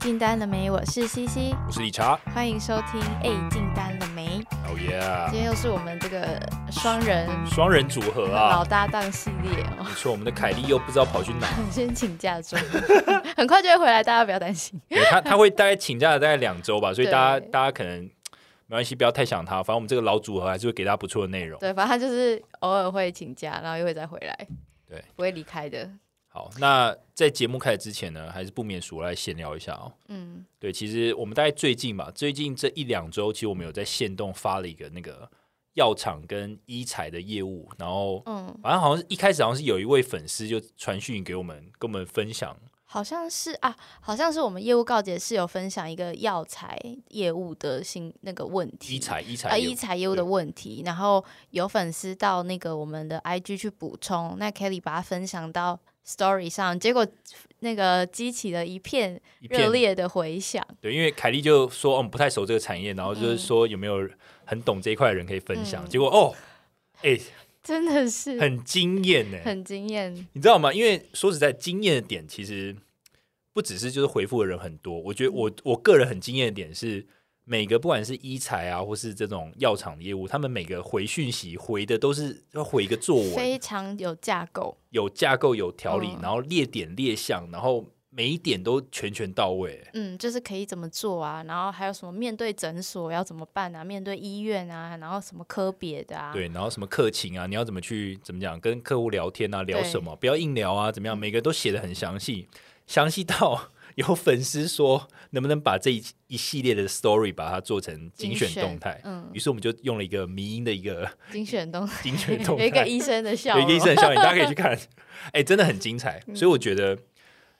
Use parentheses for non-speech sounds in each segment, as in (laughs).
进单了没？我是西西，我是理查。欢迎收听。哎，进单了没？哦耶！今天又是我们这个双人双人组合啊，老搭档系列哦。没错，我们的凯莉又不知道跑去哪，先请假中，(laughs) 很快就会回来，大家不要担心。他他会大概请假了大概两周吧，所以大家大家可能没关系，不要太想他。反正我们这个老组合还是会给大家不错的内容。对，反正他就是偶尔会请假，然后又会再回来，对，不会离开的。好，那在节目开始之前呢，还是不免俗来闲聊一下哦。嗯，对，其实我们大概最近吧，最近这一两周，其实我们有在线动发了一个那个药厂跟医材的业务，然后嗯，反正好像是一开始好像是有一位粉丝就传讯给我们，跟我们分享。好像是啊，好像是我们业务告解是有分享一个药材业务的新那个问题，医材医材啊医材业务的问题，然后有粉丝到那个我们的 IG 去补充，那 Kelly 把它分享到 Story 上，结果那个激起了一片热烈的回响。对，因为凯莉就说我们不太熟这个产业，然后就是说有没有很懂这一块的人可以分享，结果哦，哎。(laughs) 真的是很惊艳呢，很惊艳。你知道吗？因为说实在，惊艳的点其实不只是就是回复的人很多。我觉得我我个人很惊艳的点是，每个不管是医材啊，或是这种药厂的业务，他们每个回讯息回的都是要回一个作文，非常有架构，有架构有条理，然后列点列项，然后。每一点都全全到位，嗯，就是可以怎么做啊？然后还有什么面对诊所要怎么办啊？面对医院啊？然后什么科别的啊？对，然后什么客情啊？你要怎么去怎么讲？跟客户聊天啊？聊什么？不要硬聊啊？怎么样？每个都写的很详细，详细到有粉丝说能不能把这一一系列的 story 把它做成精选动态？嗯，于是我们就用了一个迷音的一个精选动 (laughs) 精选动态，有一个医生的笑，有一个医生的笑，大家可以去看，(laughs) 哎，真的很精彩，所以我觉得。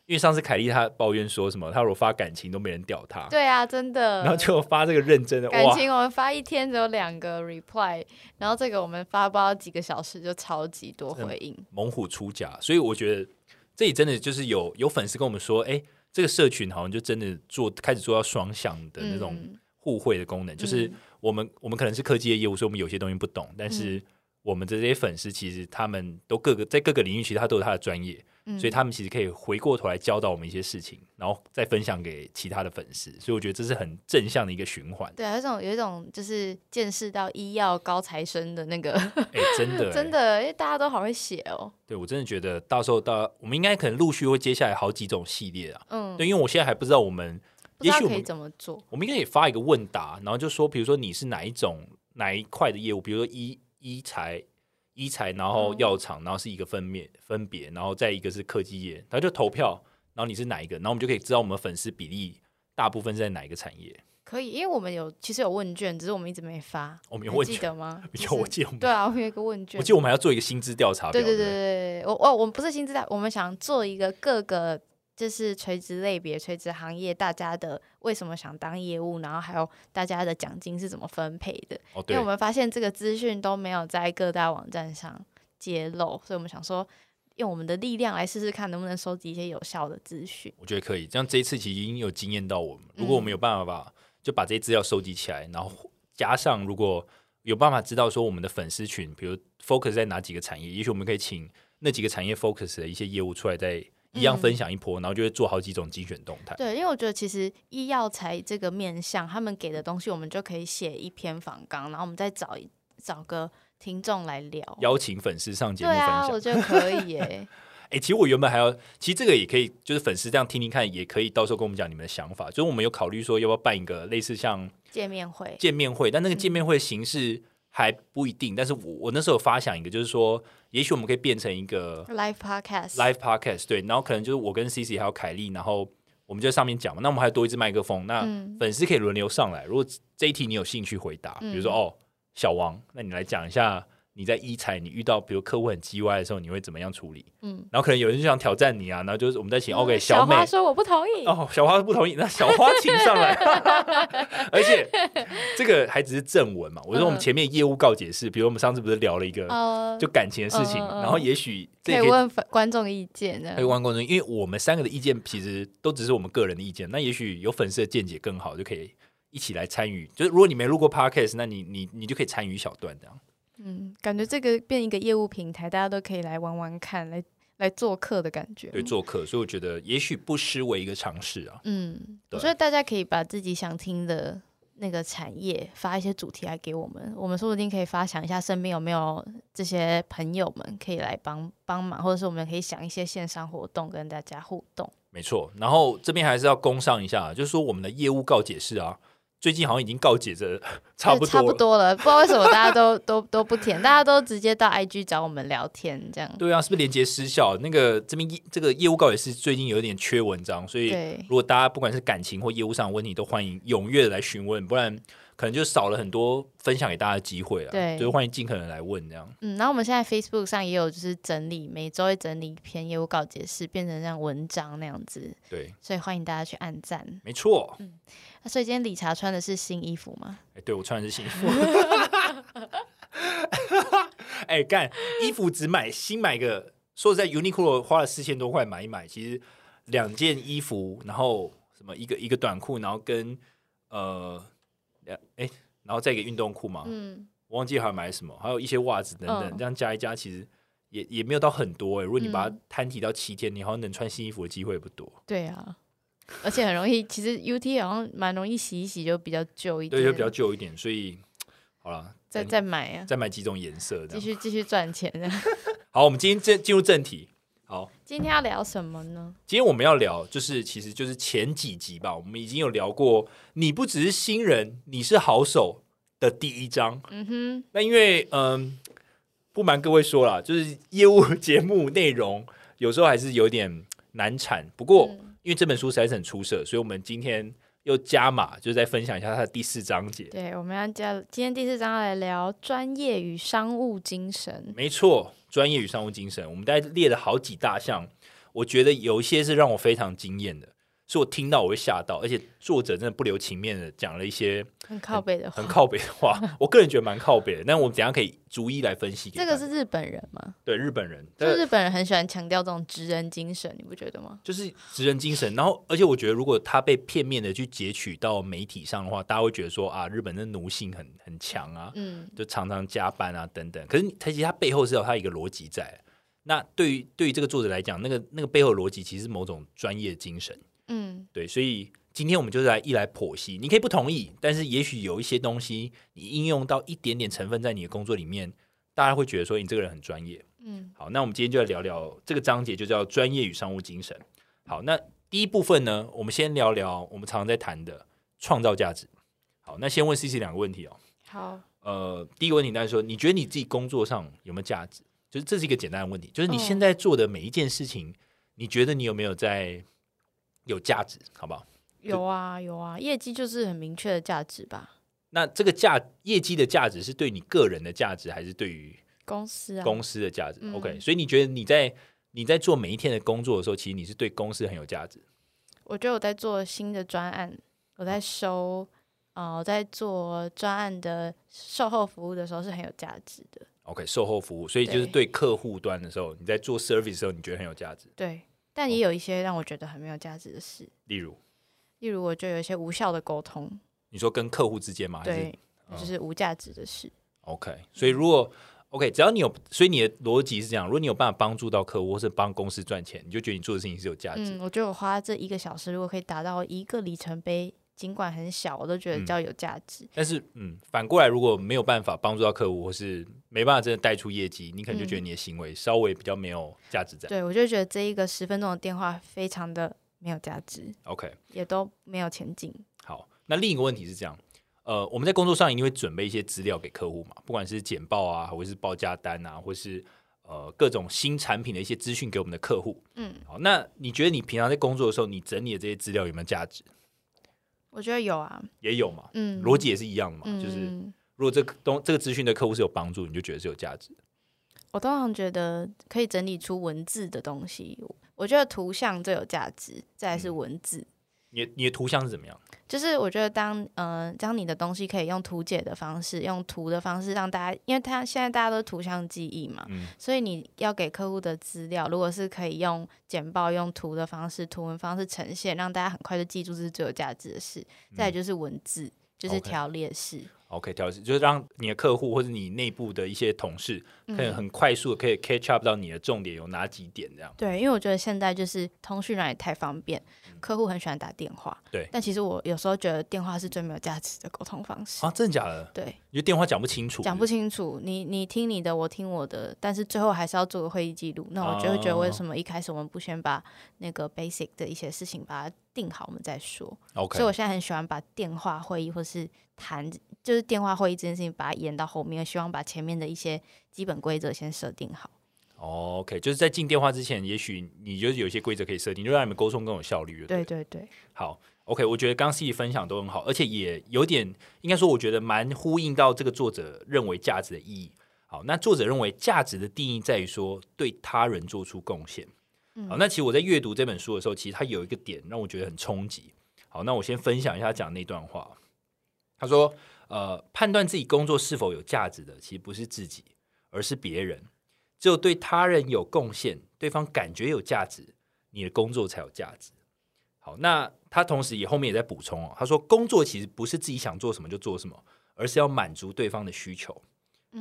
因为上次凯莉她抱怨说什么，她如果发感情都没人屌她。对啊，真的。然后就发这个认真的感情，我们发一天只有两个 reply，然后这个我们发不到几个小时就超级多回应。猛虎出甲，所以我觉得这里真的就是有有粉丝跟我们说，哎，这个社群好像就真的做开始做到双向的那种互惠的功能，就是我们我们可能是科技的业务，所以我们有些东西不懂，但是我们的这些粉丝其实他们都各个在各个领域，其实他都有他的专业。所以他们其实可以回过头来教导我们一些事情，然后再分享给其他的粉丝。所以我觉得这是很正向的一个循环。对，有一种有一种就是见识到医药高材生的那个，哎，真的 (laughs) 真的，因为大家都好会写哦。对，我真的觉得到时候到我们应该可能陆续会接下来好几种系列啊。嗯，对，因为我现在还不知道我们，也许可以怎么做。我们应该也发一个问答，然后就说，比如说你是哪一种哪一块的业务，比如说医医材。医材，然后药厂，然后是一个分面分别，然后再一个是科技业，然后就投票，然后你是哪一个，然后我们就可以知道我们粉丝比例大部分是在哪一个产业。可以，因为我们有其实有问卷，只是我们一直没发。我们有问记得吗？(laughs) 有，我记得。对啊，我们有一个问卷。我记得我们还要做一个薪资调查。对对对对，我哦我们不是薪资调，我们想做一个各个。就是垂直类别、垂直行业，大家的为什么想当业务，然后还有大家的奖金是怎么分配的？哦，因为我们发现这个资讯都没有在各大网站上揭露，所以我们想说用我们的力量来试试看，能不能收集一些有效的资讯。我觉得可以，这样这一次其实已经有经验到我们。如果我们有办法把就把这些资料收集起来，然后加上如果有办法知道说我们的粉丝群，比如 focus 在哪几个产业，也许我们可以请那几个产业 focus 的一些业务出来在。一样分享一波，然后就会做好几种精选动态。对，因为我觉得其实医药材这个面向，他们给的东西，我们就可以写一篇访纲，然后我们再找找个听众来聊，邀请粉丝上节目分享。我觉得可以耶。(laughs) 哎，其实我原本还要，其实这个也可以，就是粉丝这样听听看，也可以到时候跟我们讲你们的想法。就是我们有考虑说，要不要办一个类似像见面会，见面会，但那个见面会形式。还不一定，但是我我那时候发想一个，就是说，也许我们可以变成一个 live podcast，live podcast，对，然后可能就是我跟 C C 还有凯莉，然后我们就在上面讲嘛，那我们还多一支麦克风，那粉丝可以轮流上来，如果这一题你有兴趣回答，比如说哦，小王，那你来讲一下。你在一彩，你遇到比如客户很叽歪的时候，你会怎么样处理？嗯，然后可能有人就想挑战你啊，然后就是我们在请 OK 小美说我不同意哦，小花不同意，那小花请上来，(laughs) 而且这个还只是正文嘛。我说我们前面业务告解释，比如我们上次不是聊了一个就感情的事情，然后也许可以问观众意见，可以问观众，因为我们三个的意见其实都只是我们个人的意见，那也许有粉丝的见解更好，就可以一起来参与。就是如果你没录过 Podcast，那你你你就可以参与一小段这样。嗯，感觉这个变一个业务平台，大家都可以来玩玩看，来来做客的感觉。对，做客，所以我觉得也许不失为一个尝试啊。嗯，我觉得大家可以把自己想听的那个产业发一些主题来给我们，我们说不定可以发想一下身边有没有这些朋友们可以来帮帮忙，或者是我们可以想一些线上活动跟大家互动。没错，然后这边还是要攻上一下，就是说我们的业务告解释啊。最近好像已经告解着 (laughs) 差不多差不多了，不知道为什么大家都 (laughs) 都都不填，大家都直接到 IG 找我们聊天这样。对啊，是不是连接失效？那个这边这个业务告解是最近有点缺文章，所以如果大家不管是感情或业务上的问题，都欢迎踊跃的来询问，不然。可能就少了很多分享给大家的机会了，对，就是欢迎尽可能来问这样。嗯，然后我们现在 Facebook 上也有，就是整理每周会整理一篇业务稿解释，变成像文章那样子。对，所以欢迎大家去按赞。没错。嗯，那所以今天理查穿的是新衣服吗？哎，对我穿的是新衣服。(laughs) (laughs) 哎，干衣服只买新买个，说实在，Uniqlo 花了四千多块买一买，其实两件衣服，然后什么一个一个短裤，然后跟呃。哎，然后再一个运动裤嘛，嗯，我忘记还买什么，还有一些袜子等等，这样加一加，其实也也没有到很多哎。如果你把它摊提到七天，你好像能穿新衣服的机会不多。对啊，而且很容易，其实 U T 好像蛮容易洗一洗就比较旧一点，对，就比较旧一点，所以 (tsk) 好了，再再买啊，再买几种颜色，继续继续赚钱。(laughs) 好，我们今天进进入正题。好，今天要聊什么呢？今天我们要聊，就是其实就是前几集吧，我们已经有聊过，你不只是新人，你是好手的第一章。嗯哼，那因为嗯，不瞒各位说了，就是业务节目内容有时候还是有点难产。不过因为这本书实在是很出色，所以我们今天又加码，就是在分享一下它的第四章节。对，我们要加今天第四章来聊专业与商务精神。没错。专业与商务精神，我们大概列了好几大项，我觉得有一些是让我非常惊艳的，是我听到我会吓到，而且作者真的不留情面的讲了一些很靠北的话，很靠北的话，我个人觉得蛮靠北的。但我们等下可以逐一来分析。这个是日本人吗？对，日本人，就日本人很喜欢强调这种职人精神，你不觉得吗？就是职人精神，然后而且我觉得，如果他被片面的去截取到媒体上的话，大家会觉得说啊，日本的奴性很很强啊，嗯，就常常加班啊等等。可是他其实他背后是有他一个逻辑在。那对于对于这个作者来讲，那个那个背后逻辑其实是某种专业精神，嗯，对，所以今天我们就是来一来剖析，你可以不同意，但是也许有一些东西你应用到一点点成分在你的工作里面，大家会觉得说你这个人很专业，嗯，好，那我们今天就来聊聊这个章节，就叫专业与商务精神。好，那第一部分呢，我们先聊聊我们常常在谈的创造价值。好，那先问 C C 两个问题哦。好，呃，第一个问题，大家说，你觉得你自己工作上有没有价值？就是这是一个简单的问题，就是你现在做的每一件事情，你觉得你有没有在有价值？好不好？有啊，有啊，业绩就是很明确的价值吧？那这个价业绩的价值是对你个人的价值，还是对于公司啊公司的价值？OK，所以你觉得你在你在做每一天的工作的时候，其实你是对公司很有价值？我觉得我在做新的专案，我在收啊，我在做专案的售后服务的时候是很有价值的。OK，售后服务，所以就是对客户端的时候，你在做 service 的时候，你觉得很有价值。对，但也有一些让我觉得很没有价值的事，例如，例如我就有一些无效的沟通。你说跟客户之间吗？对，就是无价值的事。OK，所以如果 OK，只要你有，所以你的逻辑是这样：如果你有办法帮助到客户，或是帮公司赚钱，你就觉得你做的事情是有价值。嗯，我觉得我花这一个小时，如果可以达到一个里程碑。尽管很小，我都觉得较有价值。但是，嗯，反过来，如果没有办法帮助到客户，或是没办法真的带出业绩，你可能就觉得你的行为稍微比较没有价值在。对，我就觉得这一个十分钟的电话非常的没有价值。OK，也都没有前景。好，那另一个问题是这样，呃，我们在工作上一定会准备一些资料给客户嘛，不管是简报啊，或者是报价单啊，或是呃各种新产品的一些资讯给我们的客户。嗯，好，那你觉得你平常在工作的时候，你整理的这些资料有没有价值？我觉得有啊，也有嘛，嗯，逻辑也是一样的嘛，就是如果这个东这个资讯对客户是有帮助，你就觉得是有价值。我通常觉得可以整理出文字的东西，我觉得图像最有价值，再是文字。你你的图像是怎么样？就是我觉得当嗯将你的东西可以用图解的方式，用图的方式让大家，因为他现在大家都图像记忆嘛，所以你要给客户的资料，如果是可以用简报、用图的方式、图文方式呈现，让大家很快就记住，这是最有价值的事。再就是文字，就是条列式。OK，调试就是让你的客户或者你内部的一些同事，可以很快速的可以 catch up 到你的重点有哪几点这样。对，因为我觉得现在就是通讯软也太方便，客户很喜欢打电话。对，但其实我有时候觉得电话是最没有价值的沟通方式啊，真的假的？对，因为电话讲不清楚，讲不清楚，你你听你的，我听我的，但是最后还是要做个会议记录。那我就会觉得，为什么一开始我们不先把那个 basic 的一些事情把它定好，我们再说？OK，所以我现在很喜欢把电话会议或是谈。就是电话会议这件事情，把它延到后面，希望把前面的一些基本规则先设定好。OK，就是在进电话之前，也许你就是有一些规则可以设定，就让你们沟通更有效率。对对对。好，OK，我觉得刚刚 C 分享都很好，而且也有点应该说，我觉得蛮呼应到这个作者认为价值的意义。好，那作者认为价值的定义在于说对他人做出贡献。好，那其实我在阅读这本书的时候，其实他有一个点让我觉得很冲击。好，那我先分享一下讲那段话。他说。呃，判断自己工作是否有价值的，其实不是自己，而是别人。只有对他人有贡献，对方感觉有价值，你的工作才有价值。好，那他同时也后面也在补充哦，他说工作其实不是自己想做什么就做什么，而是要满足对方的需求。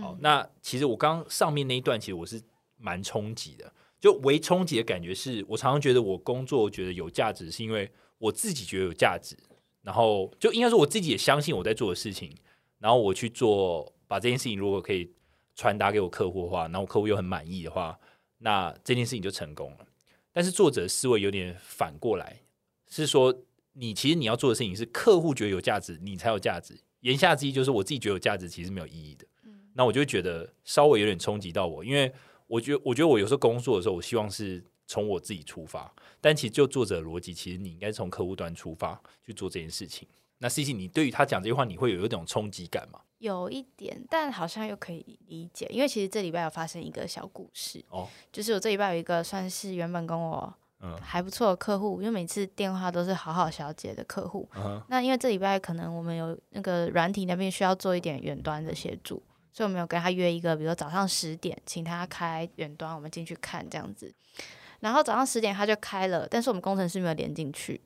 好，那其实我刚上面那一段，其实我是蛮冲击的，就为冲击的感觉是我常常觉得我工作觉得有价值，是因为我自己觉得有价值。然后就应该说我自己也相信我在做的事情，然后我去做，把这件事情如果可以传达给我客户的话，然后客户又很满意的话，那这件事情就成功了。但是作者思维有点反过来，是说你其实你要做的事情是客户觉得有价值，你才有价值。言下之意就是我自己觉得有价值，其实没有意义的。那我就觉得稍微有点冲击到我，因为我觉得我觉得我有时候工作的时候，我希望是。从我自己出发，但其实就作者逻辑，其实你应该从客户端出发去做这件事情。那 C C，你对于他讲这句话，你会有一种冲击感吗？有一点，但好像又可以理解，因为其实这礼拜有发生一个小故事哦，就是我这礼拜有一个算是原本跟我嗯还不错的客户，因为每次电话都是好好小姐的客户。那因为这礼拜可能我们有那个软体那边需要做一点远端的协助，所以我们有跟他约一个，比如说早上十点，请他开远端，我们进去看这样子。然后早上十点他就开了，但是我们工程师没有连进去。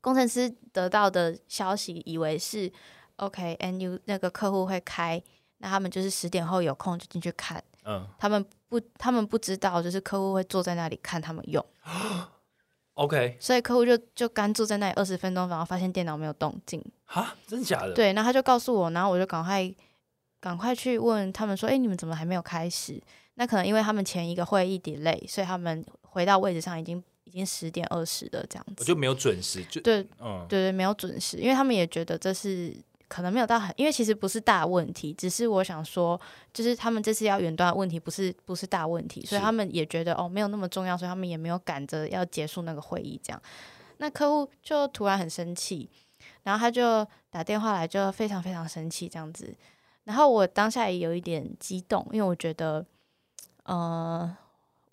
工程师得到的消息以为是 OK，NU 那个客户会开，那他们就是十点后有空就进去看。嗯，他们不，他们不知道，就是客户会坐在那里看他们用。(gasps) OK，所以客户就就干坐在那里二十分钟，然后发现电脑没有动静。哈，真的假的？对，然后他就告诉我，然后我就赶快赶快去问他们说：“哎，你们怎么还没有开始？”那可能因为他们前一个会议 delay，所以他们回到位置上已经已经十点二十了这样子，我就没有准时，就对，嗯，对对，没有准时，因为他们也觉得这是可能没有到很，因为其实不是大问题，只是我想说，就是他们这次要远端的问题不是不是大问题，所以他们也觉得哦没有那么重要，所以他们也没有赶着要结束那个会议这样。那客户就突然很生气，然后他就打电话来，就非常非常生气这样子，然后我当下也有一点激动，因为我觉得。呃，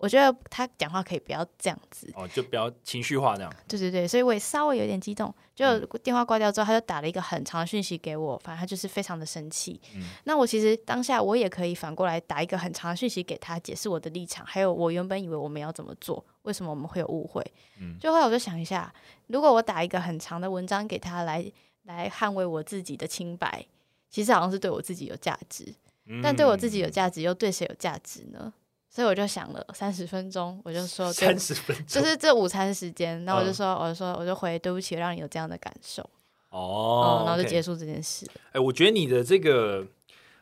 我觉得他讲话可以不要这样子哦，就不要情绪化这样。对对对，所以我也稍微有点激动。就电话挂掉之后，他就打了一个很长的讯息给我，反正他就是非常的生气。嗯，那我其实当下我也可以反过来打一个很长的讯息给他，解释我的立场，还有我原本以为我们要怎么做，为什么我们会有误会。嗯，就后来我就想一下，如果我打一个很长的文章给他来来捍卫我自己的清白，其实好像是对我自己有价值，但对我自己有价值又对谁有价值呢？所以我就想了三十分钟，我就说三十分钟，就是这午餐时间。那我就说，我就说，我就回对不起，让你有这样的感受。哦，然后就结束这件事。哎，我觉得你的这个，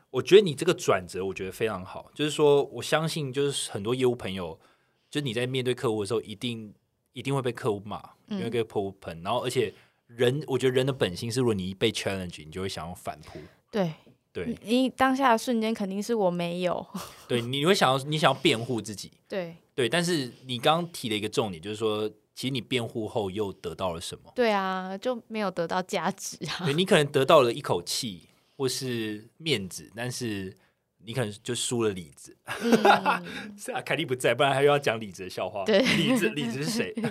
我觉得你这个转折，我觉得非常好。就是说，我相信，就是很多业务朋友，就你在面对客户的时候，一定一定会被客户骂，因为被客户喷。然后，而且人，我觉得人的本性是，如果你一被 challenge，你就会想要反扑。对。对，你当下的瞬间肯定是我没有。(laughs) 对，你会想要你想要辩护自己。对对，但是你刚刚提了一个重点，就是说，其实你辩护后又得到了什么？对啊，就没有得到价值啊。对你可能得到了一口气或是面子，但是你可能就输了李子。(laughs) 是啊，凯莉不在，不然他又要讲李子的笑话。对，李子，李子是谁？(laughs)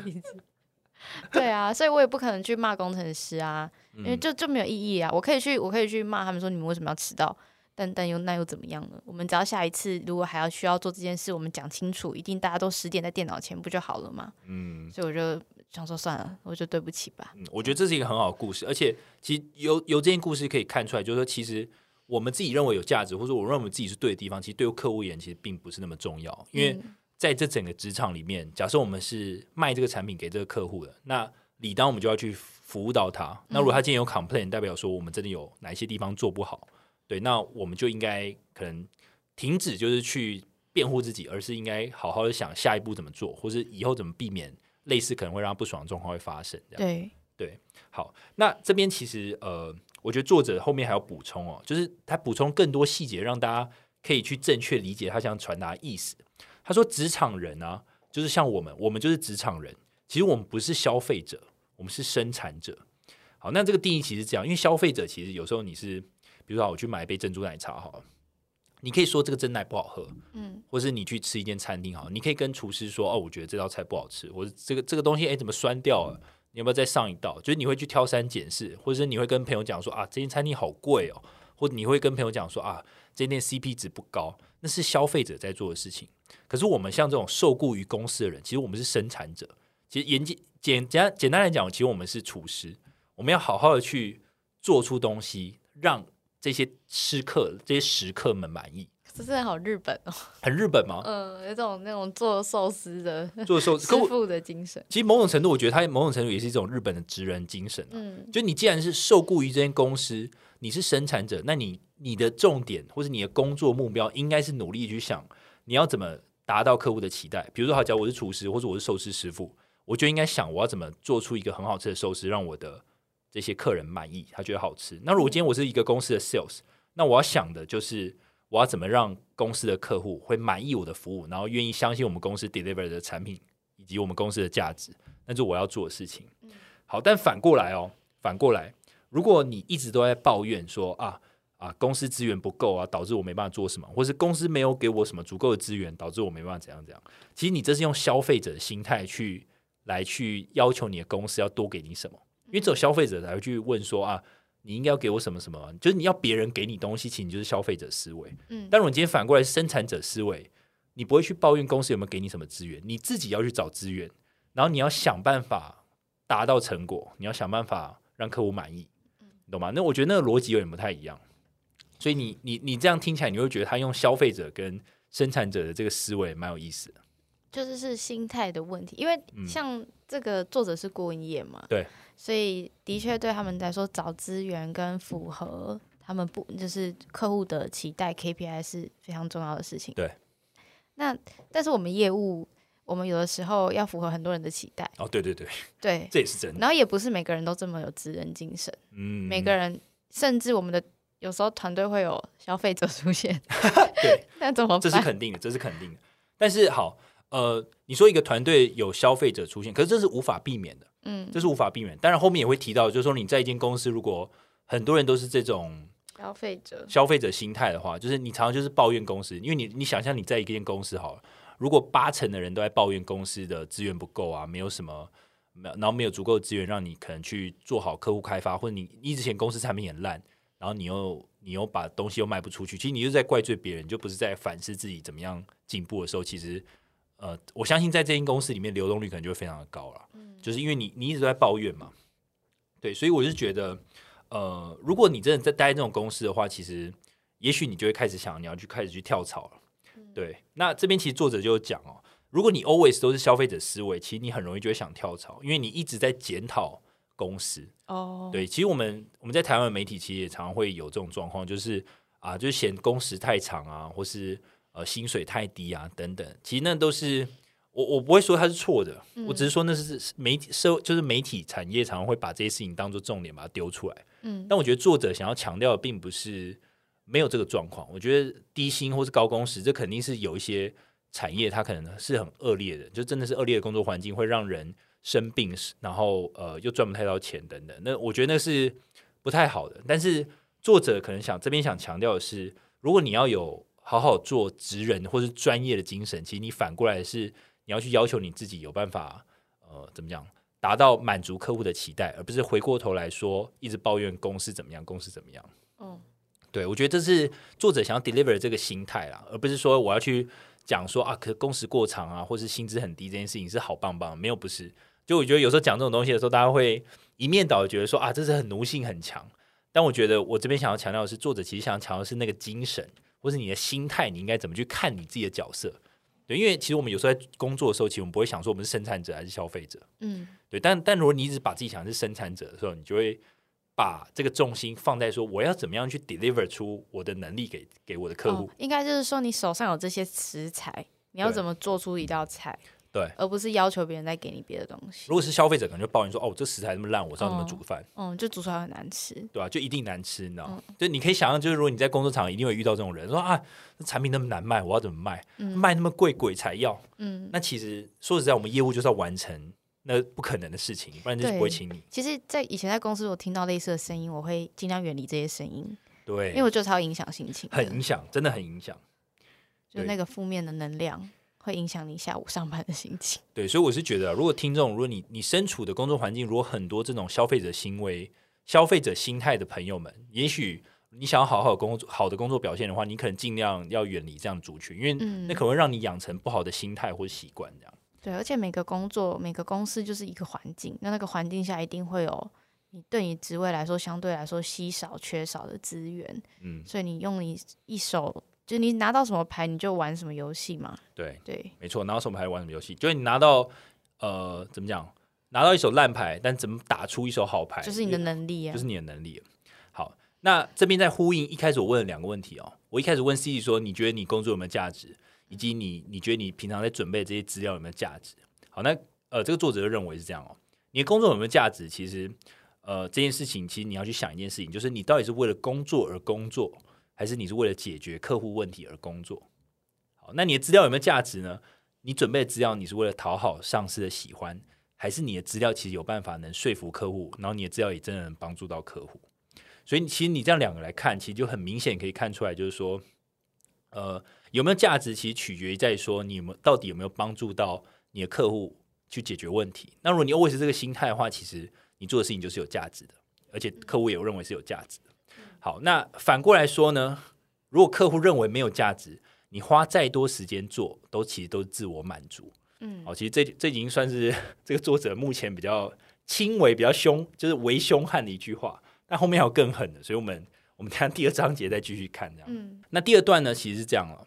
(laughs) 对啊，所以我也不可能去骂工程师啊。因为就就没有意义啊！我可以去，我可以去骂他们说你们为什么要迟到，但但又那又怎么样呢？我们只要下一次如果还要需要做这件事，我们讲清楚，一定大家都十点在电脑前不就好了吗？嗯，所以我就想说算了，我就对不起吧。嗯，我觉得这是一个很好的故事，而且其实由由这件故事可以看出来，就是说其实我们自己认为有价值，或者我认为自己是对的地方，其实对客户而言其实并不是那么重要。因为在这整个职场里面，假设我们是卖这个产品给这个客户的，那理当我们就要去服务到他。那如果他今天有 complain，代表说我们真的有哪一些地方做不好，对，那我们就应该可能停止，就是去辩护自己，而是应该好好的想下一步怎么做，或是以后怎么避免类似可能会让他不爽的状况会发生。这样对对，好，那这边其实呃，我觉得作者后面还要补充哦，就是他补充更多细节，让大家可以去正确理解他想传达意思。他说：“职场人啊，就是像我们，我们就是职场人。其实我们不是消费者，我们是生产者。好，那这个定义其实这样，因为消费者其实有时候你是，比如说我去买一杯珍珠奶茶，好了，你可以说这个真奶不好喝，嗯，或是你去吃一间餐厅，好，你可以跟厨师说，哦，我觉得这道菜不好吃，或者这个这个东西，哎，怎么酸掉了？你要不要再上一道？就是你会去挑三拣四，或者是你会跟朋友讲说，啊，这间餐厅好贵哦，或者你会跟朋友讲说，啊，这间 CP 值不高，那是消费者在做的事情。”可是我们像这种受雇于公司的人，其实我们是生产者。其实严简简简简单来讲，其实我们是厨师。我们要好好的去做出东西，让这些吃客、这些食客们满意。这真的好日本哦，很日本吗？(laughs) 嗯，有种那种做寿司的做寿 (laughs) 师傅的精神。其实某种程度，我觉得他某种程度也是一种日本的职人精神。嗯，就你既然是受雇于这间公司，你是生产者，那你你的重点或者你的工作目标，应该是努力去想你要怎么。达到客户的期待，比如说，好，假如我是厨师或者我是寿司师傅，我就应该想我要怎么做出一个很好吃的寿司，让我的这些客人满意，他觉得好吃。那如果今天我是一个公司的 sales，那我要想的就是我要怎么让公司的客户会满意我的服务，然后愿意相信我们公司 deliver 的产品以及我们公司的价值，那是我要做的事情。好，但反过来哦，反过来，如果你一直都在抱怨说啊。啊，公司资源不够啊，导致我没办法做什么，或是公司没有给我什么足够的资源，导致我没办法怎样怎样。其实你这是用消费者的心态去来去要求你的公司要多给你什么，因为只有消费者才会去问说啊，你应该要给我什么什么，就是你要别人给你东西，其实你就是消费者思维。嗯，但如果你今天反过来是生产者思维，你不会去抱怨公司有没有给你什么资源，你自己要去找资源，然后你要想办法达到成果，你要想办法让客户满意，懂吗？那我觉得那个逻辑有点不太一样。所以你你你这样听起来，你会觉得他用消费者跟生产者的这个思维蛮有意思的，就是是心态的问题。因为像这个作者是郭文业嘛，对，所以的确对他们来说，找资源跟符合他们不就是客户的期待 KPI 是非常重要的事情。对，那但是我们业务，我们有的时候要符合很多人的期待。哦，对对对，对，这也是真的。然后也不是每个人都这么有职人精神，嗯，每个人甚至我们的。有时候团队会有消费者出现，(laughs) 对，(laughs) 那怎么？这是肯定的，这是肯定的。但是好，呃，你说一个团队有消费者出现，可是这是无法避免的，嗯，这是无法避免。当然后面也会提到，就是说你在一间公司，如果很多人都是这种消费者消费者心态的话，就是你常常就是抱怨公司，因为你你想象你在一间公司好了，如果八成的人都在抱怨公司的资源不够啊，没有什么，然后没有足够的资源让你可能去做好客户开发，或者你你之前公司产品很烂。然后你又你又把东西又卖不出去，其实你就在怪罪别人，就不是在反思自己怎么样进步的时候。其实，呃，我相信在这间公司里面流动率可能就会非常的高了。嗯，就是因为你你一直在抱怨嘛，对，所以我就觉得，呃，如果你真的在待这种公司的话，其实也许你就会开始想你要去开始去跳槽了。对，那这边其实作者就讲哦，如果你 always 都是消费者思维，其实你很容易就会想跳槽，因为你一直在检讨。公司哦，对，其实我们我们在台湾媒体其实也常常会有这种状况，就是啊，就是嫌工时太长啊，或是呃薪水太低啊等等。其实那都是我我不会说它是错的，我只是说那是媒体社就是媒体产业常常会把这些事情当做重点把它丢出来。嗯，但我觉得作者想要强调的并不是没有这个状况。我觉得低薪或是高工时，这肯定是有一些产业它可能是很恶劣的，就真的是恶劣的工作环境会让人。生病，然后呃又赚不太到钱等等，那我觉得那是不太好的。但是作者可能想这边想强调的是，如果你要有好好做职人或是专业的精神，其实你反过来是你要去要求你自己有办法呃怎么讲达到满足客户的期待，而不是回过头来说一直抱怨公司怎么样，公司怎么样。嗯，对我觉得这是作者想要 deliver 这个心态啦，而不是说我要去讲说啊，可工时过长啊，或是薪资很低这件事情是好棒棒，没有不是。就我觉得有时候讲这种东西的时候，大家会一面倒觉得说啊，这是很奴性很强。但我觉得我这边想要强调的是，作者其实想强调的是那个精神，或是你的心态，你应该怎么去看你自己的角色。对，因为其实我们有时候在工作的时候，其实我们不会想说我们是生产者还是消费者。嗯，对。但但如果你一直把自己想是生产者的时候，你就会把这个重心放在说我要怎么样去 deliver 出我的能力给给我的客户。应该就是说，你手上有这些食材，你要怎么做出一道菜？对，而不是要求别人再给你别的东西。如果是消费者，可能就抱怨说：“哦，这食材那么烂，我知道怎么煮饭。”嗯，就煮出来很难吃，对吧？就一定难吃，你知道？就你可以想象，就是如果你在工作场，一定会遇到这种人，说：“啊，产品那么难卖，我要怎么卖？卖那么贵，鬼才要。”嗯，那其实说实在，我们业务就是要完成那不可能的事情，不然就是不会请你。其实，在以前在公司，我听到类似的声音，我会尽量远离这些声音。对，因为我觉得它影响心情，很影响，真的很影响，就那个负面的能量。会影响你下午上班的心情。对，所以我是觉得，如果听众，如果你你身处的工作环境，如果很多这种消费者行为、消费者心态的朋友们，也许你想要好好工作、好的工作表现的话，你可能尽量要远离这样族群，因为那可能会让你养成不好的心态或者习惯。这样对，而且每个工作、每个公司就是一个环境，那那个环境下一定会有你对你职位来说相对来说稀少、缺少的资源。嗯，所以你用你一手。就你拿到什么牌，你就玩什么游戏嘛。对对，没错，拿到什么牌玩什么游戏。就是你拿到呃，怎么讲？拿到一手烂牌，但怎么打出一手好牌，就是你的能力啊，就是你的能力。好，那这边在呼应一开始我问了两个问题哦。我一开始问 C C 说，你觉得你工作有没有价值，以及你你觉得你平常在准备这些资料有没有价值？好，那呃，这个作者就认为是这样哦。你的工作有没有价值？其实呃，这件事情其实你要去想一件事情，就是你到底是为了工作而工作。还是你是为了解决客户问题而工作？好，那你的资料有没有价值呢？你准备的资料，你是为了讨好上司的喜欢，还是你的资料其实有办法能说服客户，然后你的资料也真的能帮助到客户？所以，其实你这样两个来看，其实就很明显可以看出来，就是说，呃，有没有价值，其实取决于在说你们到底有没有帮助到你的客户去解决问题。那如果你 always 这个心态的话，其实你做的事情就是有价值的，而且客户也认为是有价值。好，那反过来说呢？如果客户认为没有价值，你花再多时间做，都其实都是自我满足。嗯，好，其实这这已经算是 (laughs) 这个作者目前比较轻微、比较凶，就是为凶悍的一句话。但后面还有更狠的，所以我们我们看第二章节再继续看这样。嗯，那第二段呢，其实是这样了。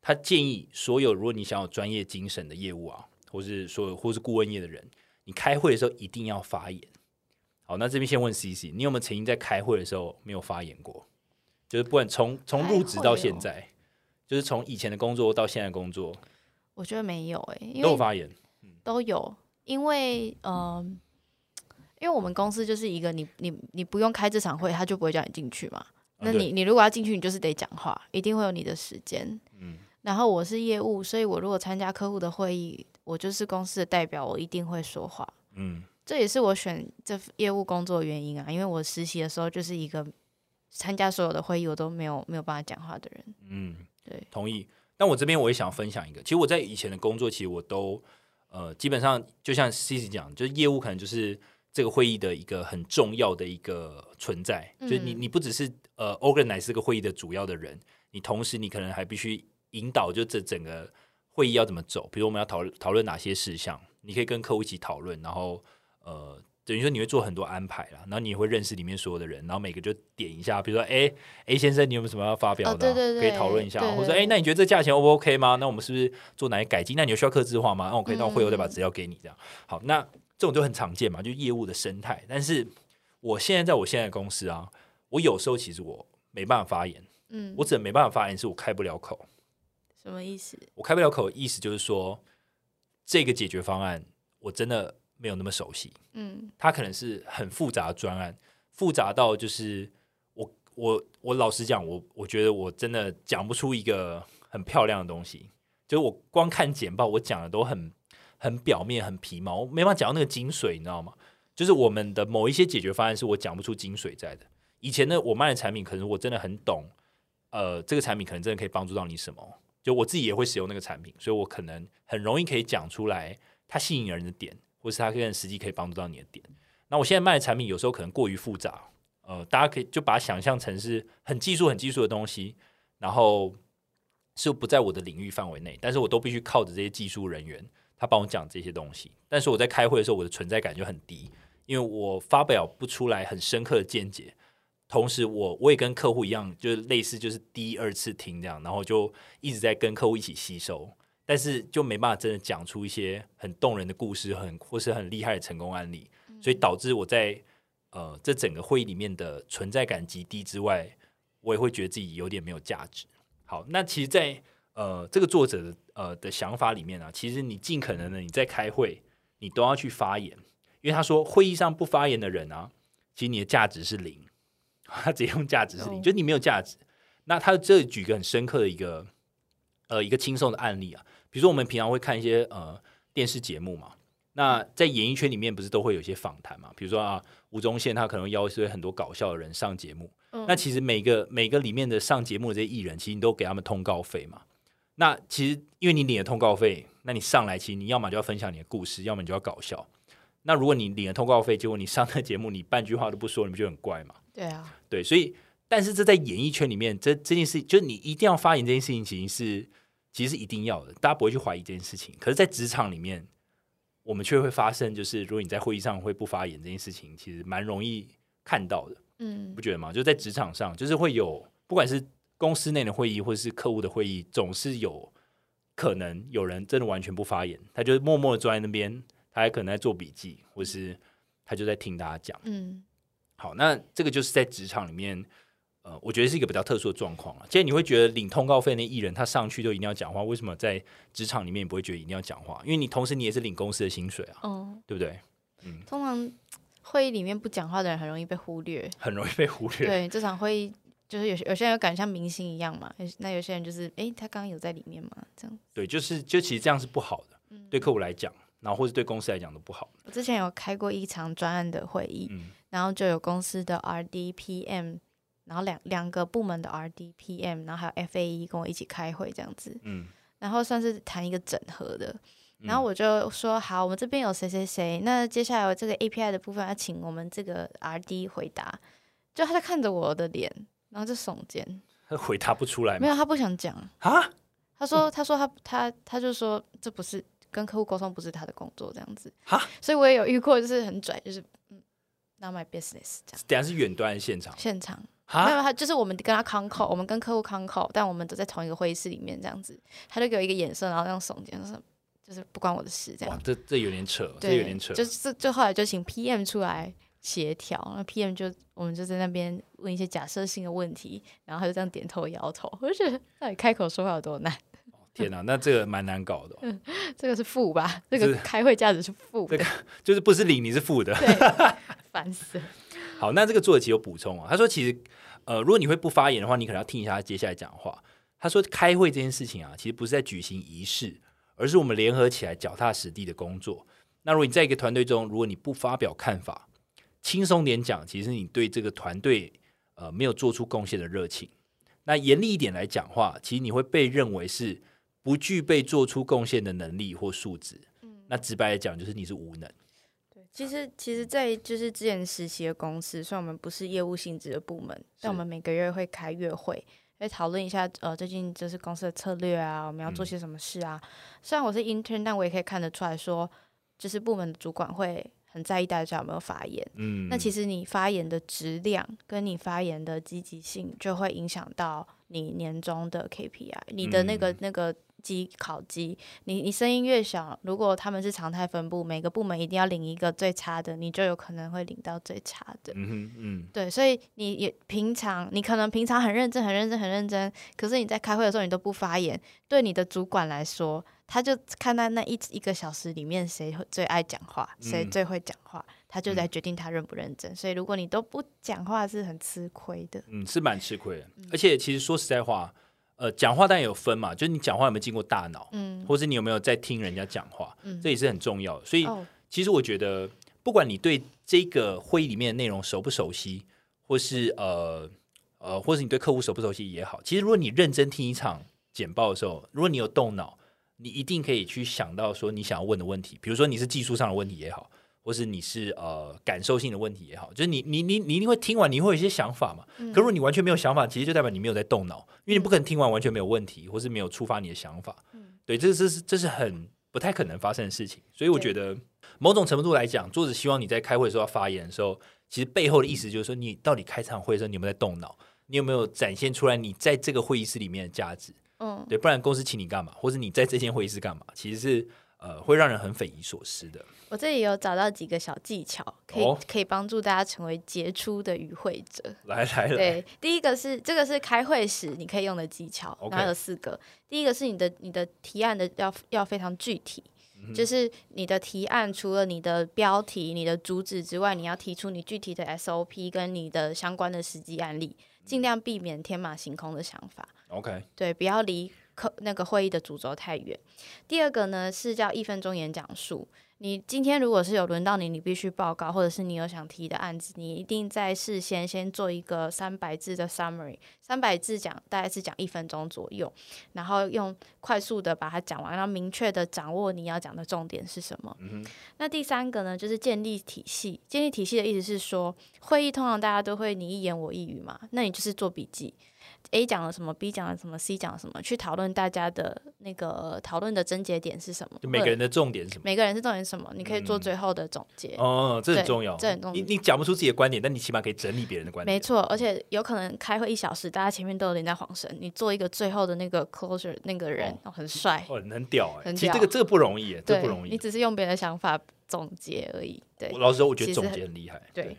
他建议所有如果你想有专业精神的业务啊，或是说或是顾问业的人，你开会的时候一定要发言。好，那这边先问 C C，你有没有曾经在开会的时候没有发言过？就是不管从从入职到现在，就是从以前的工作到现在工作，我觉得没有哎，都有发言，都有，因为嗯，因为我们公司就是一个你你你不用开这场会，他就不会叫你进去嘛。那你你如果要进去，你就是得讲话，一定会有你的时间。嗯，然后我是业务，所以我如果参加客户的会议，我就是公司的代表，我一定会说话。嗯。这也是我选这业务工作的原因啊，因为我实习的时候就是一个参加所有的会议我都没有没有办法讲话的人。嗯，对，同意。但我这边我也想分享一个，其实我在以前的工作，其实我都呃基本上就像 C C 讲，就是业务可能就是这个会议的一个很重要的一个存在。就你你不只是呃 organize 这个会议的主要的人，你同时你可能还必须引导，就这整个会议要怎么走。比如我们要讨论讨论哪些事项，你可以跟客户一起讨论，然后。呃，等于说你会做很多安排啦，然后你也会认识里面所有的人，然后每个就点一下，比如说，哎，A 先生，你有没有什么要发表的？可以讨论一下，或者说，哎，那你觉得这价钱 O 不 OK 吗？那我们是不是做哪些改进？那你有需要刻字化吗？那我可以到会后再把资料给你，这样好。那这种就很常见嘛，就业务的生态。但是我现在在我现在的公司啊，我有时候其实我没办法发言，嗯，我只能没办法发言，是我开不了口。什么意思？我开不了口，意思就是说，这个解决方案我真的。没有那么熟悉，嗯，它可能是很复杂的专案，复杂到就是我我我老实讲，我我觉得我真的讲不出一个很漂亮的东西，就是我光看简报，我讲的都很很表面、很皮毛，没办法讲到那个精髓，你知道吗？就是我们的某一些解决方案是我讲不出精髓在的。以前呢，我卖的产品可能我真的很懂，呃，这个产品可能真的可以帮助到你什么，就我自己也会使用那个产品，所以我可能很容易可以讲出来它吸引人的点。或是它更实际可以帮助到你的点。那我现在卖的产品有时候可能过于复杂，呃，大家可以就把它想象成是很技术、很技术的东西，然后是不在我的领域范围内，但是我都必须靠着这些技术人员他帮我讲这些东西。但是我在开会的时候，我的存在感就很低，因为我发表不出来很深刻的见解。同时，我我也跟客户一样，就是类似就是第二次听这样，然后就一直在跟客户一起吸收，但是就没办法真的讲出一些很动人的故事，很或是很厉害的成功案例，所以导致我在呃这整个会议里面的存在感极低之外，我也会觉得自己有点没有价值。好，那其实，在呃这个作者的呃的想法里面啊，其实你尽可能的你在开会，你都要去发言，因为他说会议上不发言的人啊，其实你的价值是零。(laughs) 他直接用价值是零，就你没有价值。那他这举个很深刻的一个呃一个轻松的案例啊，比如说我们平常会看一些呃电视节目嘛，那在演艺圈里面不是都会有一些访谈嘛？比如说啊，吴宗宪他可能邀请很多搞笑的人上节目，那其实每个每个里面的上节目的这些艺人，其实你都给他们通告费嘛。那其实因为你领了通告费，那你上来其实你要么就要分享你的故事，要么你就要搞笑。那如果你领了通告费，结果你上那节目你半句话都不说，你不就很怪嘛？对啊，对，所以，但是这在演艺圈里面，这这件事就是你一定要发言这件事情，其实是其实是一定要的，大家不会去怀疑这件事情。可是，在职场里面，我们却会发生，就是如果你在会议上会不发言这件事情，其实蛮容易看到的，嗯，不觉得吗？就在职场上，就是会有，不管是公司内的会议，或者是客户的会议，总是有可能有人真的完全不发言，他就默默的坐在那边，他还可能在做笔记，或是他就在听大家讲，嗯。好，那这个就是在职场里面，呃，我觉得是一个比较特殊的状况啊。既然你会觉得领通告费那艺人他上去就一定要讲话，为什么在职场里面你不会觉得一定要讲话？因为你同时你也是领公司的薪水啊，嗯，对不对？嗯，通常会议里面不讲话的人很容易被忽略，(laughs) 很容易被忽略。对，这场会议就是有些有些人感觉像明星一样嘛，那有些人就是，哎，他刚刚有在里面吗？这样对，就是就其实这样是不好的，对客户来讲，然后或者对公司来讲都不好。我之前有开过一场专案的会议。然后就有公司的 R D P M，然后两两个部门的 R D P M，然后还有 F A E 跟我一起开会这样子，嗯，然后算是谈一个整合的。然后我就说好，我们这边有谁谁谁，那接下来有这个 A P I 的部分要请我们这个 R D 回答。就他在看着我的脸，然后就耸肩，他 (laughs) 回答不出来，没有，他不想讲啊。他说，他说他他他就说这不是跟客户沟通，不是他的工作这样子哈，所以我也有遇过，就是很拽，就是嗯。Not my business，这样。等下是远端现场。现场。没有他，就是我们跟他 con call，我们跟客户 con call，但我们都在同一个会议室里面这样子。他就给我一个眼神，然后这样耸肩，说就是不关我的事这样。哇，这这有点扯，这有点扯。就是就后来就请 PM 出来协调，那 PM 就我们就在那边问一些假设性的问题，然后他就这样点头摇头。我就觉得到底开口说话有多难？天哪，那这个蛮难搞的。嗯，(laughs) 这个是负吧？这个开会价值是负。这个就是不是零，你是负的。烦死！好，那这个作者其实有补充啊，他说其实呃，如果你会不发言的话，你可能要听一下他接下来讲话。他说开会这件事情啊，其实不是在举行仪式，而是我们联合起来脚踏实地的工作。那如果你在一个团队中，如果你不发表看法，轻松点讲，其实你对这个团队呃没有做出贡献的热情。那严厉一点来讲话，其实你会被认为是不具备做出贡献的能力或素质。嗯，那直白来讲，就是你是无能。其实，其实，在就是之前实习的公司，虽然我们不是业务性质的部门，但我们每个月会开月会，会讨论一下呃最近就是公司的策略啊，我们要做些什么事啊。虽然我是 intern，但我也可以看得出来说，就是部门的主管会很在意大家有没有发言。嗯，那其实你发言的质量跟你发言的积极性，就会影响到你年终的 KPI，你的那个那个。机考机，你你声音越小，如果他们是常态分布，每个部门一定要领一个最差的，你就有可能会领到最差的。嗯嗯，对，所以你也平常你可能平常很认真、很认真、很认真，可是你在开会的时候你都不发言，对你的主管来说，他就看在那一一个小时里面谁最爱讲话，谁最会讲话，他就在决定他认不认真。所以如果你都不讲话，是很吃亏的。嗯，是蛮吃亏的，而且其实说实在话。呃，讲话当然有分嘛，就是你讲话有没有经过大脑，嗯，或是你有没有在听人家讲话，嗯，这也是很重要的。所以，其实我觉得，不管你对这个会议里面的内容熟不熟悉，或是呃呃，或是你对客户熟不熟悉也好，其实如果你认真听一场简报的时候，如果你有动脑，你一定可以去想到说你想要问的问题，比如说你是技术上的问题也好。或是你是呃感受性的问题也好，就是你你你你一定会听完，你会有一些想法嘛？可如果你完全没有想法，其实就代表你没有在动脑，因为你不可能听完完全没有问题，或是没有触发你的想法。对，这这是这是很不太可能发生的事情。所以我觉得某种程度来讲，作者希望你在开会的时候要发言的时候，其实背后的意思就是说，你到底开场会的时候，你有没有在动脑？你有没有展现出来你在这个会议室里面的价值？嗯，对，不然公司请你干嘛，或者你在这间会议室干嘛？其实是呃，会让人很匪夷所思的。我这里有找到几个小技巧，可以可以帮助大家成为杰出的与会者。来来来，对，第一个是这个是开会时你可以用的技巧，然后有四个。第一个是你的你的提案的要要非常具体，就是你的提案除了你的标题、你的主旨之外，你要提出你具体的 SOP 跟你的相关的实际案例，尽量避免天马行空的想法。OK，对，不要离课那个会议的主轴太远。第二个呢是叫一分钟演讲术。你今天如果是有轮到你，你必须报告，或者是你有想提的案子，你一定在事先先做一个三百字的 summary，三百字讲大概是讲一分钟左右，然后用快速的把它讲完，然后明确的掌握你要讲的重点是什么。那第三个呢，就是建立体系。建立体系的意思是说，会议通常大家都会你一言我一语嘛，那你就是做笔记。A 讲了什么，B 讲了什么，C 讲了什么，去讨论大家的那个讨论的症结点是什么？就每个人的重点是什么？每个人是重点是什么？你可以做最后的总结。哦，这很重要，这很重要。你你讲不出自己的观点，但你起码可以整理别人的观点。没错，而且有可能开会一小时，大家前面都有人在晃神，你做一个最后的那个 closure，那个人很帅，哦很屌哎。其实这个这个不容易，这不容易。你只是用别人的想法总结而已。对，老实说，我觉得总结很厉害。对。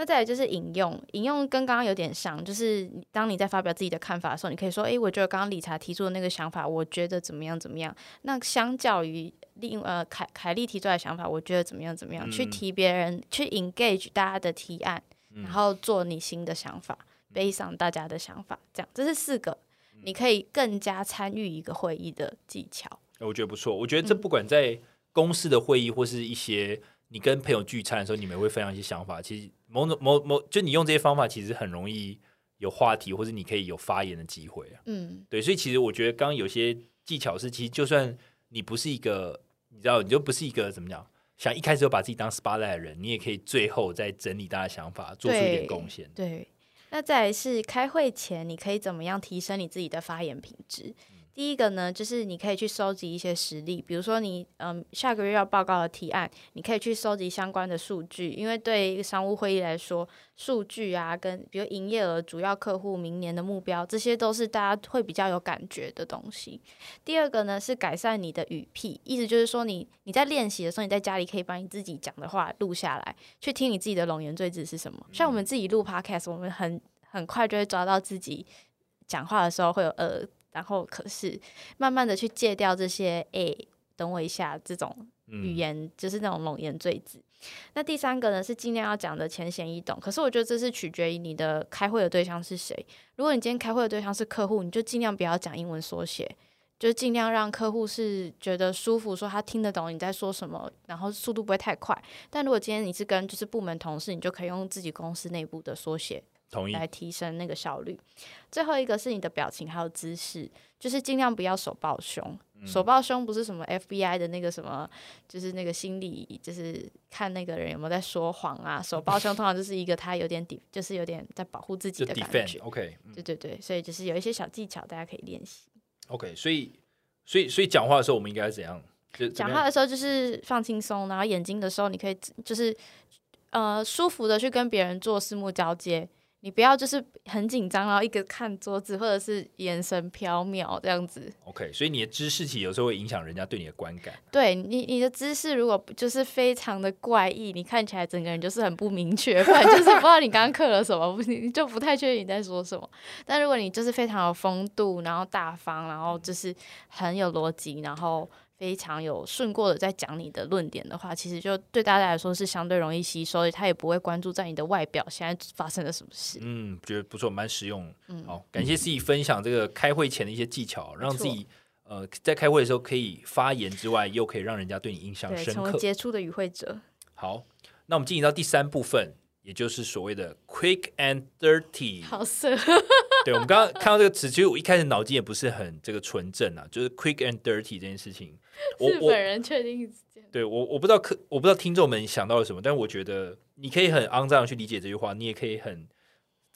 那再来就是引用，引用跟刚刚有点像，就是当你在发表自己的看法的时候，你可以说：“诶，我觉得刚刚理查提出的那个想法，我觉得怎么样怎么样。”那相较于另呃凯凯利提出来的想法，我觉得怎么样怎么样，去提别人，去 engage 大家的提案，然后做你新的想法，背上大家的想法，这样这是四个，你可以更加参与一个会议的技巧。我觉得不错，我觉得这不管在公司的会议或是一些。你跟朋友聚餐的时候，你们会分享一些想法。其实某种某某，就你用这些方法，其实很容易有话题，或者你可以有发言的机会啊。嗯，对，所以其实我觉得刚刚有些技巧是，其实就算你不是一个，你知道，你就不是一个怎么讲，想一开始就把自己当 spotlight 的人，你也可以最后再整理大家想法，做出一点贡献。对，那再来是开会前，你可以怎么样提升你自己的发言品质？第一个呢，就是你可以去收集一些实例，比如说你嗯下个月要报告的提案，你可以去收集相关的数据，因为对一个商务会议来说，数据啊跟比如营业额、主要客户、明年的目标，这些都是大家会比较有感觉的东西。第二个呢是改善你的语癖，意思就是说你你在练习的时候，你在家里可以把你自己讲的话录下来，去听你自己的龙言赘字是什么。像我们自己录 podcast，我们很很快就会抓到自己讲话的时候会有呃。然后，可是慢慢的去戒掉这些，哎，等我一下，这种语言就是那种龙言赘字。那第三个呢，是尽量要讲的浅显易懂。可是我觉得这是取决于你的开会的对象是谁。如果你今天开会的对象是客户，你就尽量不要讲英文缩写，就尽量让客户是觉得舒服，说他听得懂你在说什么，然后速度不会太快。但如果今天你是跟就是部门同事，你就可以用自己公司内部的缩写。来提升那个效率。最后一个是你的表情还有姿势，就是尽量不要手抱胸。手抱胸不是什么 FBI 的那个什么，就是那个心理，就是看那个人有没有在说谎啊。(laughs) 手抱胸通常就是一个他有点底，就是有点在保护自己的感觉。OK，对对对，所以就是有一些小技巧，大家可以练习。OK，所以所以所以讲话的时候，我们应该怎样？讲话的时候就是放轻松，然后眼睛的时候你可以就是呃舒服的去跟别人做四目交接。你不要就是很紧张，然后一个看桌子，或者是眼神飘渺这样子。OK，所以你的姿势其实有时候会影响人家对你的观感。对你，你的姿势如果就是非常的怪异，你看起来整个人就是很不明确，不然就是不知道你刚刚刻了什么，不，你就不太确定你在说什么。但如果你就是非常有风度，然后大方，然后就是很有逻辑，然后。非常有顺过的在讲你的论点的话，其实就对大家来说是相对容易吸收，他也不会关注在你的外表现在发生了什么事。嗯，觉得不错，蛮实用。嗯，好，感谢自己分享这个开会前的一些技巧，让自己呃在开会的时候可以发言之外，又可以让人家对你印象深刻，成为杰出的与会者。好，那我们进行到第三部分。也就是所谓的 quick and dirty，好色。(laughs) 对，我们刚刚看到这个词，其实我一开始脑筋也不是很这个纯正啊，就是 quick and dirty 这件事情。我本人确定。对我，我不知道可我不知道听众们想到了什么，但我觉得你可以很肮脏去理解这句话，你也可以很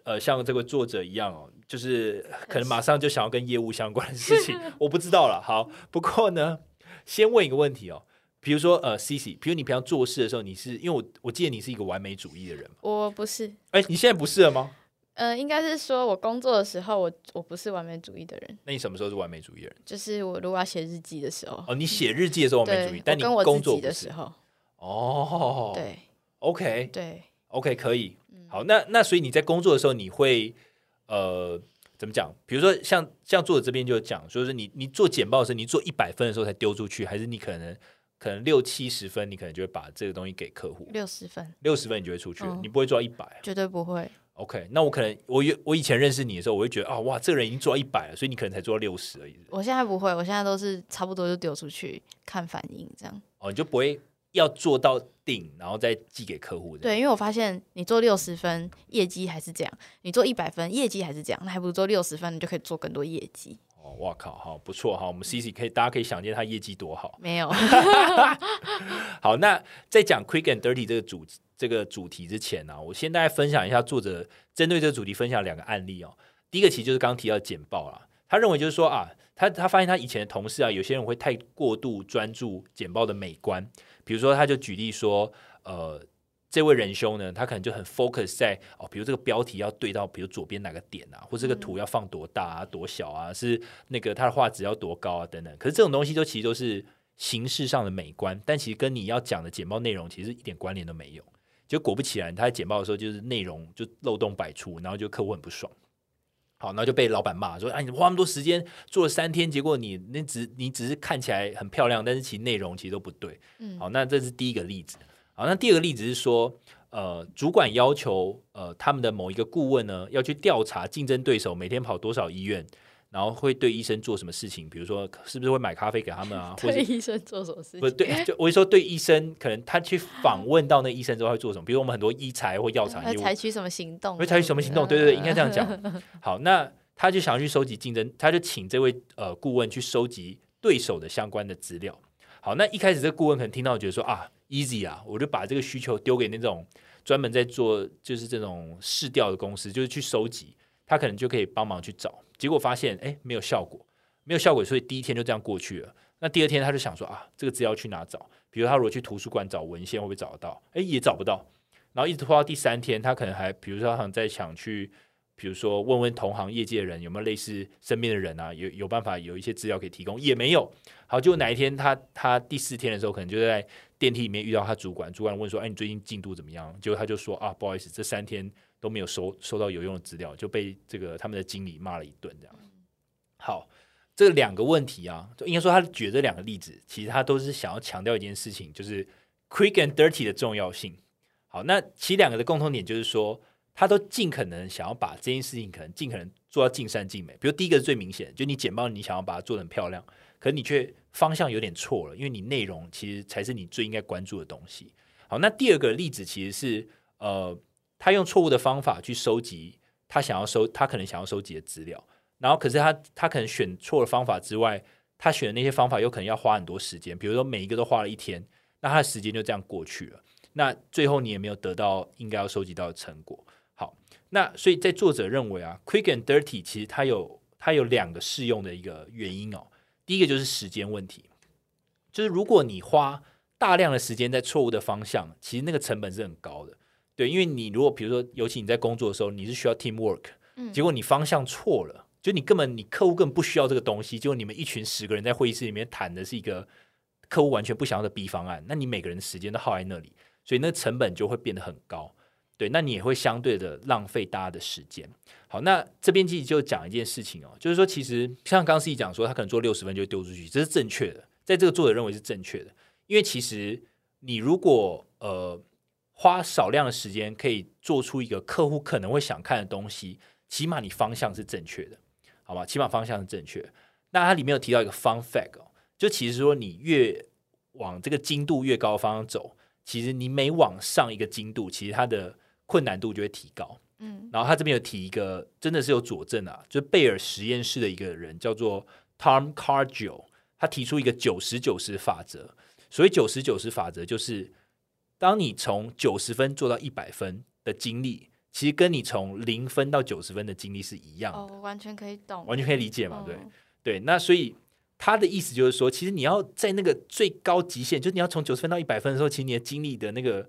呃像这个作者一样哦，就是可能马上就想要跟业务相关的事情，(laughs) 我不知道了。好，不过呢，先问一个问题哦，比如说呃，C C，比如你平常做事的时候，你是因为我我记得你是一个完美主义的人嘛？我不是，哎，你现在不是了吗？呃，应该是说我工作的时候，我我不是完美主义的人。那你什么时候是完美主义的人？就是我如果要写日记的时候。哦，你写日记的时候完美主义，但你工作的时候。哦，对，OK，对，OK，可以。好，那那所以你在工作的时候，你会呃怎么讲？比如说像像作者这边就讲，说是你你做简报的时候，你做一百分的时候才丢出去，还是你可能可能六七十分，你可能就会把这个东西给客户？六十分，六十分你就会出去，你不会做到一百，绝对不会。OK，那我可能我我以前认识你的时候，我会觉得啊，哇，这个人已经做到一百了，所以你可能才做到六十而已。我现在不会，我现在都是差不多就丢出去看反应这样。哦，你就不会要做到顶，然后再寄给客户。对，因为我发现你做六十分业绩还是这样，你做一百分业绩还是这样，那还不如做六十分，你就可以做更多业绩。哦，哇靠，好不错哈，我们 C C 可以，大家可以想见他业绩多好。没有。(laughs) 好，那再讲 Quick and Dirty 这个主。这个主题之前呢，我先大家分享一下作者针对这个主题分享两个案例哦。第一个其实就是刚刚提到简报啦，他认为就是说啊，他他发现他以前的同事啊，有些人会太过度专注简报的美观，比如说他就举例说，呃，这位仁兄呢，他可能就很 focus 在哦，比如这个标题要对到，比如左边哪个点啊，或这个图要放多大啊、多小啊，是那个他的画质要多高啊等等。可是这种东西都其实都是形式上的美观，但其实跟你要讲的简报内容其实一点关联都没有。就果不其然，他在简报的时候就是内容就漏洞百出，然后就客户很不爽。好，然后就被老板骂说：“哎，你花那么多时间做了三天，结果你那只你只是看起来很漂亮，但是其实内容其实都不对。”嗯，好，那这是第一个例子。好，那第二个例子是说，呃，主管要求呃他们的某一个顾问呢要去调查竞争对手每天跑多少医院。然后会对医生做什么事情？比如说，是不是会买咖啡给他们啊？(laughs) 对医生做什么事情？不对，就我说对医生，可能他去访问到那医生之后会做什么？比如我们很多医材或药厂，会采取什么行动？会采取什么行动？对对对，应该这样讲。(laughs) 好，那他就想要去收集竞争，他就请这位呃顾问去收集对手的相关的资料。好，那一开始这个顾问可能听到觉得说啊，easy 啊，我就把这个需求丢给那种专门在做就是这种试调的公司，就是去收集，他可能就可以帮忙去找。结果发现，哎，没有效果，没有效果，所以第一天就这样过去了。那第二天他就想说啊，这个资料去哪找？比如他如果去图书馆找文献，会不会找得到？哎，也找不到。然后一直拖到第三天，他可能还，比如说他想再想去，比如说问问同行业界的人有没有类似身边的人啊，有有办法有一些资料可以提供，也没有。好，就哪一天他他第四天的时候，可能就在电梯里面遇到他主管，主管问说，哎，你最近进度怎么样？结果他就说啊，不好意思，这三天。都没有收收到有用的资料，就被这个他们的经理骂了一顿。这样，好，这两个问题啊，就应该说他举这两个例子，其实他都是想要强调一件事情，就是 quick and dirty 的重要性。好，那其两个的共同点就是说，他都尽可能想要把这件事情可能尽可能做到尽善尽美。比如第一个是最明显，就你简报你想要把它做的很漂亮，可你却方向有点错了，因为你内容其实才是你最应该关注的东西。好，那第二个例子其实是呃。他用错误的方法去收集他想要收，他可能想要收集的资料，然后可是他他可能选错了方法之外，他选的那些方法有可能要花很多时间，比如说每一个都花了一天，那他的时间就这样过去了，那最后你也没有得到应该要收集到的成果。好，那所以在作者认为啊，quick and dirty 其实它有它有两个适用的一个原因哦，第一个就是时间问题，就是如果你花大量的时间在错误的方向，其实那个成本是很高的。对，因为你如果比如说，尤其你在工作的时候，你是需要 team work，结果你方向错了，就你根本你客户根本不需要这个东西，结果你们一群十个人在会议室里面谈的是一个客户完全不想要的 B 方案，那你每个人时间都耗在那里，所以那成本就会变得很高。对，那你也会相对的浪费大家的时间。好，那这边其实就讲一件事情哦，就是说其实像刚 C 讲说，他可能做六十分就丢出去，这是正确的，在这个作者认为是正确的，因为其实你如果呃。花少量的时间可以做出一个客户可能会想看的东西，起码你方向是正确的，好吧？起码方向是正确。那它里面有提到一个 fun fact 哦，就其实说你越往这个精度越高的方向走，其实你每往上一个精度，其实它的困难度就会提高。嗯，然后他这边有提一个，真的是有佐证啊，就是贝尔实验室的一个人叫做 Tom Cargill，他提出一个九十九十法则。所以九十九十法则就是。当你从九十分做到一百分的经历，其实跟你从零分到九十分的经历是一样的。哦，完全可以懂，完全可以理解嘛？对对。那所以他的意思就是说，其实你要在那个最高极限，就是你要从九十分到一百分的时候，其实你的精力的那个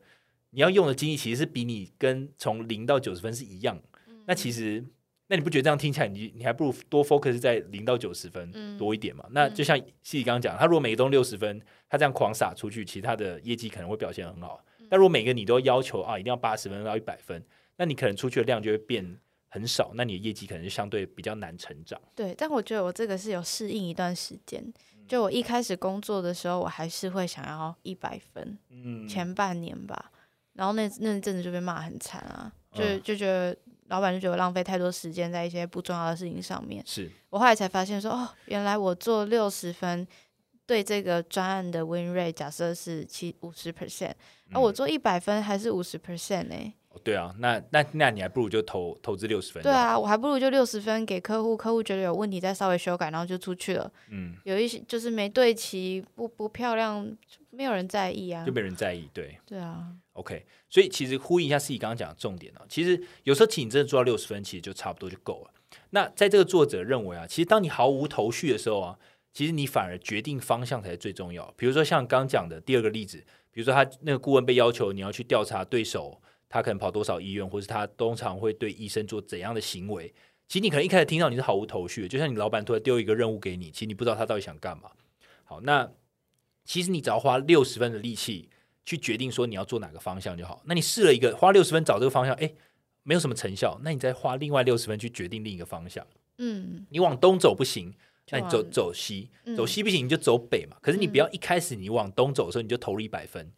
你要用的精力，其实是比你跟从零到九十分是一样。那其实，那你不觉得这样听起来，你你还不如多 focus 在零到九十分多一点嘛？那就像西西刚刚讲，他如果每个都六十分，他这样狂撒出去，其实他的业绩可能会表现很好。但如果每个你都要求啊，一定要八十分到一百分，那你可能出去的量就会变。很少，那你的业绩可能就相对比较难成长。对，但我觉得我这个是有适应一段时间。就我一开始工作的时候，我还是会想要一百分，嗯，前半年吧。然后那那阵子就被骂很惨啊，就就觉得老板就觉得浪费太多时间在一些不重要的事情上面。是我后来才发现说，哦，原来我做六十分，对这个专案的 win rate 假设是七五十 percent，而我做一百分还是五十 percent 呢？对啊，那那那你还不如就投投资六十分。对啊，我还不如就六十分给客户，客户觉得有问题再稍微修改，然后就出去了。嗯，有一些就是没对齐，不不漂亮，没有人在意啊，就没人在意。对，对啊。OK，所以其实呼应一下自己刚刚讲的重点啊，其实有时候其实你真的做到六十分，其实就差不多就够了。那在这个作者认为啊，其实当你毫无头绪的时候啊，其实你反而决定方向才是最重要。比如说像刚讲的第二个例子，比如说他那个顾问被要求你要去调查对手。他可能跑多少医院，或是他通常会对医生做怎样的行为？其实你可能一开始听到你是毫无头绪的，就像你老板突然丢一个任务给你，其实你不知道他到底想干嘛。好，那其实你只要花六十分的力气去决定说你要做哪个方向就好。那你试了一个，花六十分找这个方向，哎，没有什么成效，那你再花另外六十分去决定另一个方向。嗯，你往东走不行，那你走走西，走西不行你就走北嘛。可是你不要一开始你往东走的时候你就投入一百分。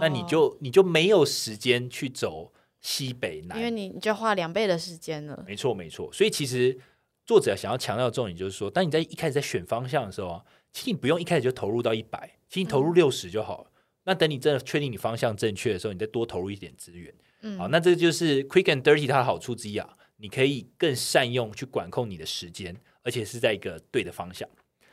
那你就你就没有时间去走西北南，因为你你就花两倍的时间了。没错，没错。所以其实作者想要强调的重点就是说，当你在一开始在选方向的时候啊，其实你不用一开始就投入到一百，其实你投入六十就好了。那等你真的确定你方向正确的时候，你再多投入一点资源。嗯，好，那这就是 quick and dirty 它的好处之一啊，你可以更善用去管控你的时间，而且是在一个对的方向。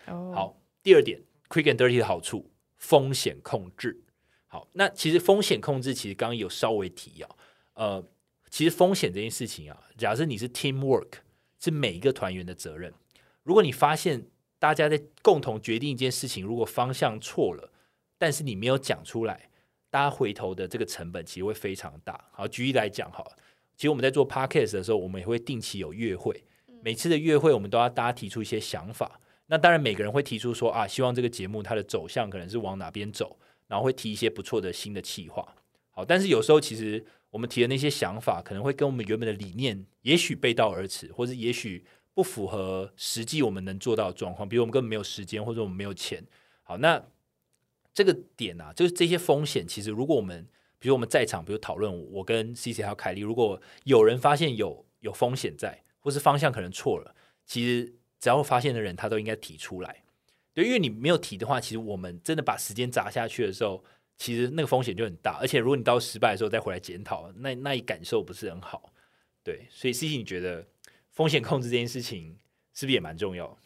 哦，好，第二点 quick and dirty 的好处，风险控制。好，那其实风险控制其实刚刚有稍微提啊，呃，其实风险这件事情啊，假设你是 team work，是每一个团员的责任。如果你发现大家在共同决定一件事情，如果方向错了，但是你没有讲出来，大家回头的这个成本其实会非常大。好，举例来讲，哈，其实我们在做 podcast 的时候，我们也会定期有月会，每次的月会我们都要大家提出一些想法。那当然每个人会提出说啊，希望这个节目它的走向可能是往哪边走。然后会提一些不错的新的企划，好，但是有时候其实我们提的那些想法，可能会跟我们原本的理念也许背道而驰，或者也许不符合实际我们能做到的状况。比如我们根本没有时间，或者我们没有钱。好，那这个点啊，就是这些风险，其实如果我们，比如我们在场，比如讨论，我跟 C C 还有凯莉，如果有人发现有有风险在，或是方向可能错了，其实只要发现的人，他都应该提出来。对，因为你没有提的话，其实我们真的把时间砸下去的时候，其实那个风险就很大。而且如果你到失败的时候再回来检讨，那那一感受不是很好。对，所以 C C，你觉得风险控制这件事情是不是也蛮重要？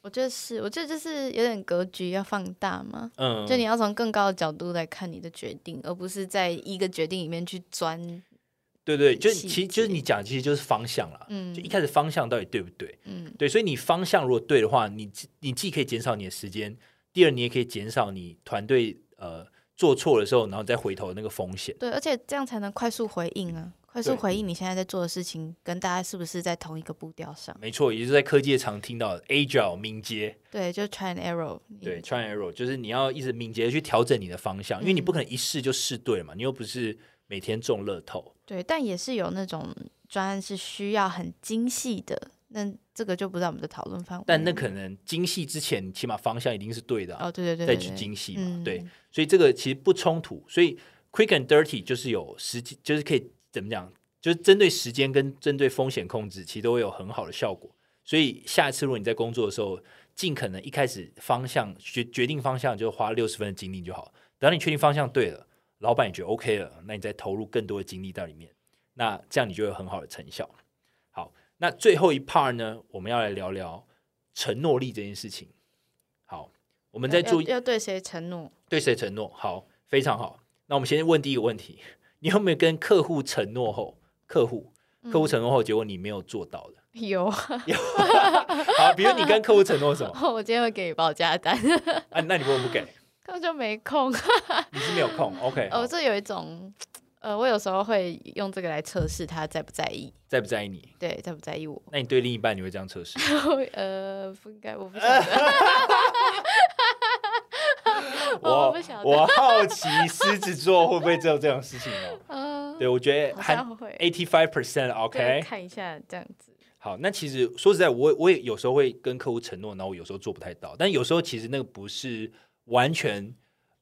我觉得是，我觉得就是有点格局要放大嘛。嗯，就你要从更高的角度来看你的决定，而不是在一个决定里面去钻。对对，就其实就是你讲，其实就是方向了。嗯，就一开始方向到底对不对？嗯，对，所以你方向如果对的话，你你既可以减少你的时间，第二你也可以减少你团队呃做错的时候，然后再回头那个风险。对，而且这样才能快速回应啊，快速回应你现在在做的事情跟大家是不是在同一个步调上？没错，也就是在科技常听到的 agile 敏捷。对，就是 try and error。对，try and error 就是你要一直敏捷的去调整你的方向，因为你不可能一试就试对嘛，你又不是。每天中乐透，对，但也是有那种专案是需要很精细的，那这个就不在我们的讨论范围。但那可能精细之前，起码方向一定是对的哦，对对对，再去精细嘛，对，所以这个其实不冲突。所以 quick and dirty 就是有时间，就是可以怎么讲，就是针对时间跟针对风险控制，其实都会有很好的效果。所以下一次如果你在工作的时候，尽可能一开始方向决决定方向就花六十分的精力就好，等到你确定方向对了。老板也觉得 OK 了，那你再投入更多的精力在里面，那这样你就有很好的成效。好，那最后一 part 呢，我们要来聊聊承诺力这件事情。好，我们在注意要对谁承诺？对谁承诺？好，非常好。那我们先问第一个问题：(laughs) 你有没有跟客户承诺后，客户客户承诺后，结果你没有做到的？有有。(laughs) 好，比如你跟客户承诺什么？(laughs) 我今天会给你报价单。啊，那你为什么不给？根本就没空。(laughs) 你是没有空？OK。哦，这有一种。(tsk) 呃，我有时候会用这个来测试他在不在意，在不在意你？对，在不在意我？那你对另一半你会这样测试？(laughs) 呃，不应该，我不晓得。(laughs) 我。我好奇狮子座会不会做这种事情哦？嗯，对，我觉得还会 eighty five percent OK。看一下这样子。好，那其实说实在，我我也有时候会跟客户承诺，然后我有时候做不太到，但有时候其实那个不是完全。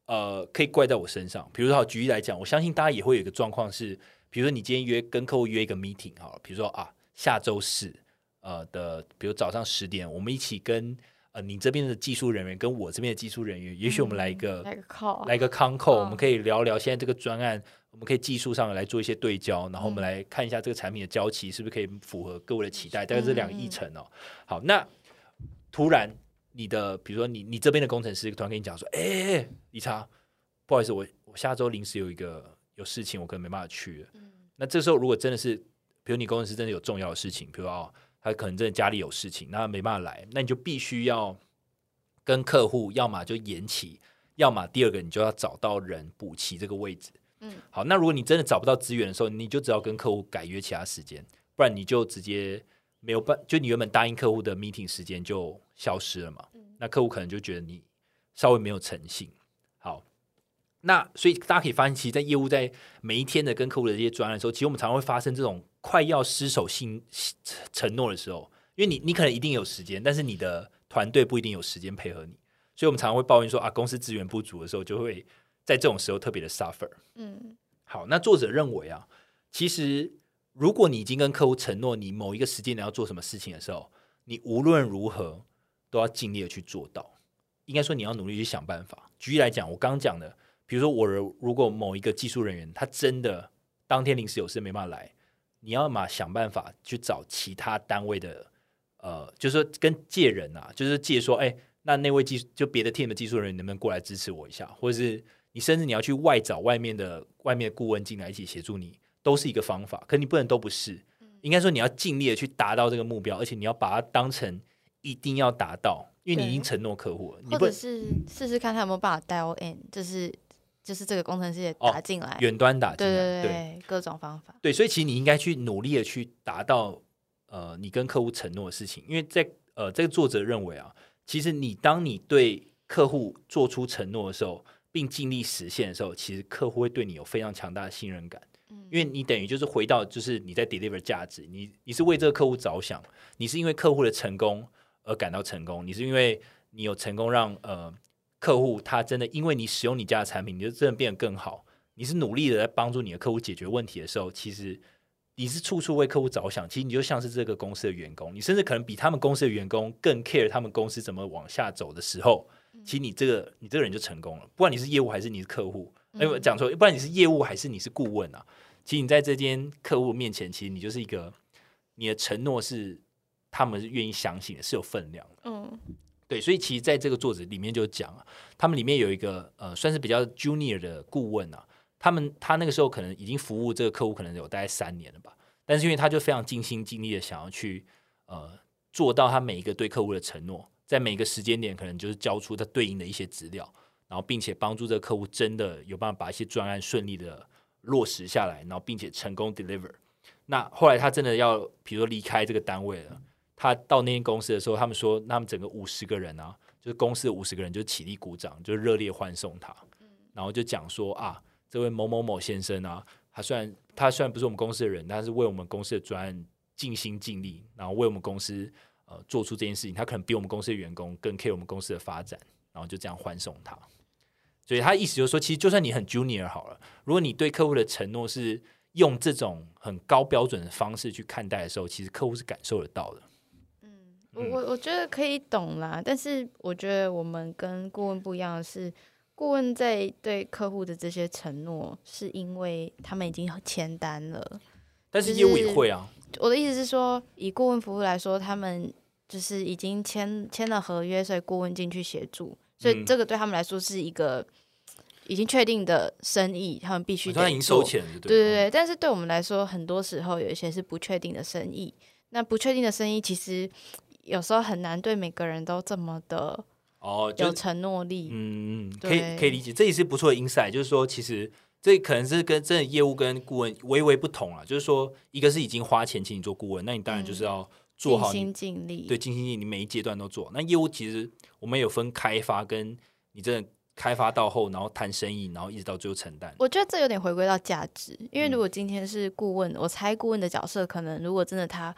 呃，可以怪在我身上。比如说，举例来讲，我相信大家也会有一个状况是，比如说你今天约跟客户约一个 meeting 哈，比如说啊，下周四呃的，比如早上十点，我们一起跟呃你这边的技术人员跟我这边的技术人员，也许我们来一个来个 call，来个 con call，我们可以聊聊现在这个专案，我们可以技术上来做一些对焦，然后我们来看一下这个产品的交期是不是可以符合各位的期待，大概是两个议程哦。好，那突然。你的比如说你你这边的工程师突然跟你讲说，哎，理查，不好意思，我我下周临时有一个有事情，我可能没办法去。嗯，那这时候如果真的是，比如你工程师真的有重要的事情，比如哦，他可能真的家里有事情，那没办法来，那你就必须要跟客户，要么就延期，要么第二个你就要找到人补齐这个位置。嗯，好，那如果你真的找不到资源的时候，你就只要跟客户改约其他时间，不然你就直接。没有办，就你原本答应客户的 meeting 时间就消失了嘛？那客户可能就觉得你稍微没有诚信。好，那所以大家可以发现，其实，在业务在每一天的跟客户的这些专案的时候，其实我们常常会发生这种快要失守信承诺的时候，因为你你可能一定有时间，但是你的团队不一定有时间配合你，所以我们常常会抱怨说啊，公司资源不足的时候，就会在这种时候特别的 suffer。嗯，好，那作者认为啊，其实。如果你已经跟客户承诺你某一个时间你要做什么事情的时候，你无论如何都要尽力的去做到。应该说你要努力去想办法。举例来讲，我刚刚讲的，比如说我如果某一个技术人员他真的当天临时有事没办法来，你要嘛想办法去找其他单位的，呃，就是说跟借人啊，就是借说，哎，那那位技就别的 team 的技术人员能不能过来支持我一下，或者是你甚至你要去外找外面的外面的顾问进来一起协助你。都是一个方法，可你不能都不是。应该说你要尽力的去达到这个目标，而且你要把它当成一定要达到，因为你已经承诺客户了。或者是试试看他有没有办法 dial in，就是就是这个工程师也打进来，远端打进来，对对对，各种方法。对，所以其实你应该去努力的去达到呃你跟客户承诺的事情，因为在呃这个作者认为啊，其实你当你对客户做出承诺的时候，并尽力实现的时候，其实客户会对你有非常强大的信任感。因为你等于就是回到，就是你在 deliver 价值，你你是为这个客户着想，你是因为客户的成功而感到成功，你是因为你有成功让呃客户他真的因为你使用你家的产品，你就真的变得更好，你是努力的在帮助你的客户解决问题的时候，其实你是处处为客户着想，其实你就像是这个公司的员工，你甚至可能比他们公司的员工更 care 他们公司怎么往下走的时候，其实你这个你这个人就成功了，不管你是业务还是你是客户。哎，我讲错，不然你是业务还是你是顾问啊？其实你在这间客户面前，其实你就是一个你的承诺是他们是愿意相信的，是有分量的。嗯，对，所以其实在这个作者里面就讲啊，他们里面有一个呃，算是比较 junior 的顾问啊，他们他那个时候可能已经服务这个客户可能有大概三年了吧，但是因为他就非常尽心尽力的想要去呃做到他每一个对客户的承诺，在每个时间点可能就是交出他对应的一些资料。然后，并且帮助这个客户真的有办法把一些专案顺利的落实下来，然后并且成功 deliver。那后来他真的要，比如说离开这个单位了，他到那间公司的时候，他们说，他们整个五十个人啊，就是公司的五十个人，就起立鼓掌，就热烈欢送他。然后就讲说啊，这位某某某先生啊，他虽然他虽然不是我们公司的人，但是为我们公司的专案尽心尽力，然后为我们公司呃做出这件事情，他可能比我们公司的员工更 care 我们公司的发展，然后就这样欢送他。所以他意思就是说，其实就算你很 junior 好了，如果你对客户的承诺是用这种很高标准的方式去看待的时候，其实客户是感受得到的。嗯，我我我觉得可以懂啦，但是我觉得我们跟顾问不一样的是，顾问在对客户的这些承诺，是因为他们已经签单了。但是业务也会啊。我的意思是说，以顾问服务来说，他们就是已经签签了合约，所以顾问进去协助。所以这个对他们来说是一个已经确定的生意，他们必须他已经收钱了，对对对。但是对我们来说，很多时候有一些是不确定的生意。那不确定的生意，其实有时候很难对每个人都这么的哦有承诺力。嗯，可以可以理解，这也是不错的 insight。就是说，其实这可能是跟真的业务跟顾问微微不同了。就是说，一个是已经花钱请你做顾问，那你当然就是要做好尽心尽力，对，尽心尽力，你每一阶段都做。那业务其实我们有分开发，跟你真的开发到后，然后谈生意，然后一直到最后承担。我觉得这有点回归到价值，因为如果今天是顾问，我猜顾问的角色可能如果真的他。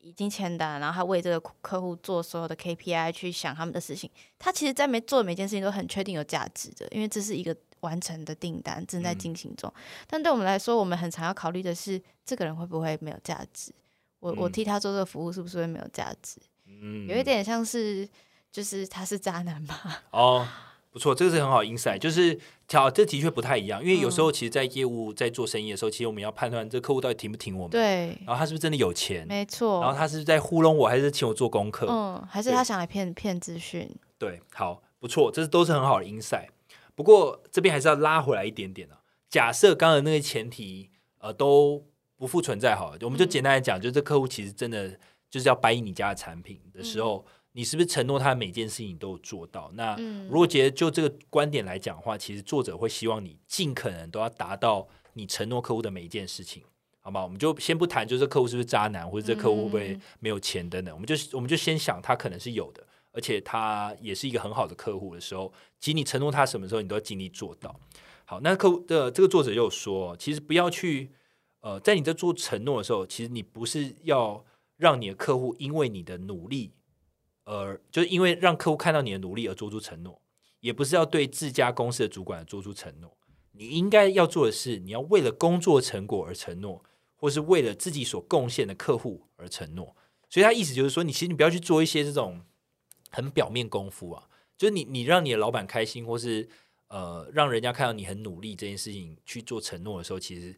已经签单，然后他为这个客户做所有的 KPI 去想他们的事情，他其实，在没做每件事情都很确定有价值的，因为这是一个完成的订单正在进行中。但对我们来说，我们很常要考虑的是，这个人会不会没有价值？我我替他做这个服务是不是会没有价值？嗯，有一点像是，就是他是渣男吧？(laughs) 哦。不错，这个是很好 insight，就是调这的确不太一样，因为有时候其实，在业务在做生意的时候，其实我们要判断这客户到底挺不挺我们，对，然后他是不是真的有钱，没错，然后他是在糊弄我，还是请我做功课，嗯，还是他想来骗骗资讯，对，好，不错，这是都是很好的 insight。不过这边还是要拉回来一点点啊。假设刚刚那个前提呃都不复存在，好，我们就简单来讲，就是这客户其实真的就是要掰你家的产品的时候。你是不是承诺他每件事情都有做到？那如果觉得就这个观点来讲的话，其实作者会希望你尽可能都要达到你承诺客户的每一件事情，好吗？我们就先不谈，就是客户是不是渣男，或者这客户会不会没有钱等等，我们就我们就先想他可能是有的，而且他也是一个很好的客户的时候，其实你承诺他什么时候，你都要尽力做到。好，那客户的这个作者又说，其实不要去呃，在你在做承诺的时候，其实你不是要让你的客户因为你的努力。呃，就是因为让客户看到你的努力而做出承诺，也不是要对自家公司的主管做出承诺。你应该要做的是，你要为了工作成果而承诺，或是为了自己所贡献的客户而承诺。所以他意思就是说，你其实你不要去做一些这种很表面功夫啊，就是你你让你的老板开心，或是呃让人家看到你很努力这件事情去做承诺的时候，其实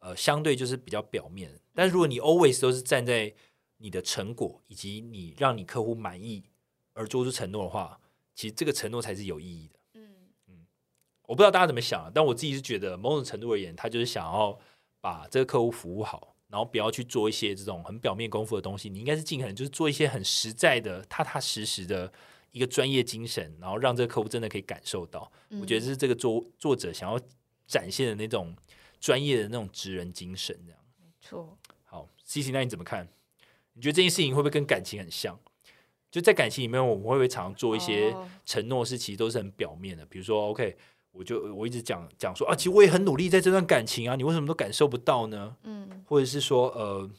呃相对就是比较表面。但如果你 always 都是站在你的成果以及你让你客户满意而做出承诺的话，其实这个承诺才是有意义的。嗯嗯，我不知道大家怎么想，但我自己是觉得某种程度而言，他就是想要把这个客户服务好，然后不要去做一些这种很表面功夫的东西。你应该是尽可能就是做一些很实在的、踏踏实实的一个专业精神，然后让这个客户真的可以感受到。我觉得这是这个作作者想要展现的那种专业的那种职人精神。这样没错。好，C C，那你怎么看？你觉得这件事情会不会跟感情很像？就在感情里面，我们会不会常常做一些承诺，是其实都是很表面的？比如说，OK，我就我一直讲讲说啊，其实我也很努力在这段感情啊，你为什么都感受不到呢？嗯，或者是说，呃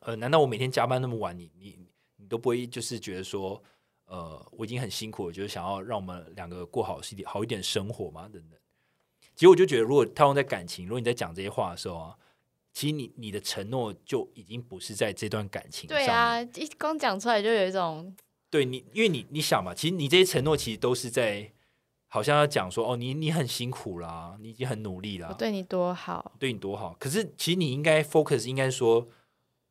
呃，难道我每天加班那么晚，你你你都不会就是觉得说，呃，我已经很辛苦了，就是想要让我们两个过好一点好一点生活嘛？等等。其实我就觉得，如果套用在感情，如果你在讲这些话的时候啊。其实你你的承诺就已经不是在这段感情上。对啊，一刚讲出来就有一种。对你，因为你你想嘛，其实你这些承诺其实都是在，好像要讲说，哦，你你很辛苦啦，你已经很努力啦，对你多好，对你多好。可是其实你应该 focus，应该说，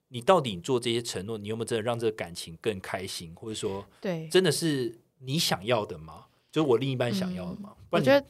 你到底做这些承诺，你有没有真的让这个感情更开心，或者说，对，真的是你想要的吗？就是我另一半想要的吗？我觉得。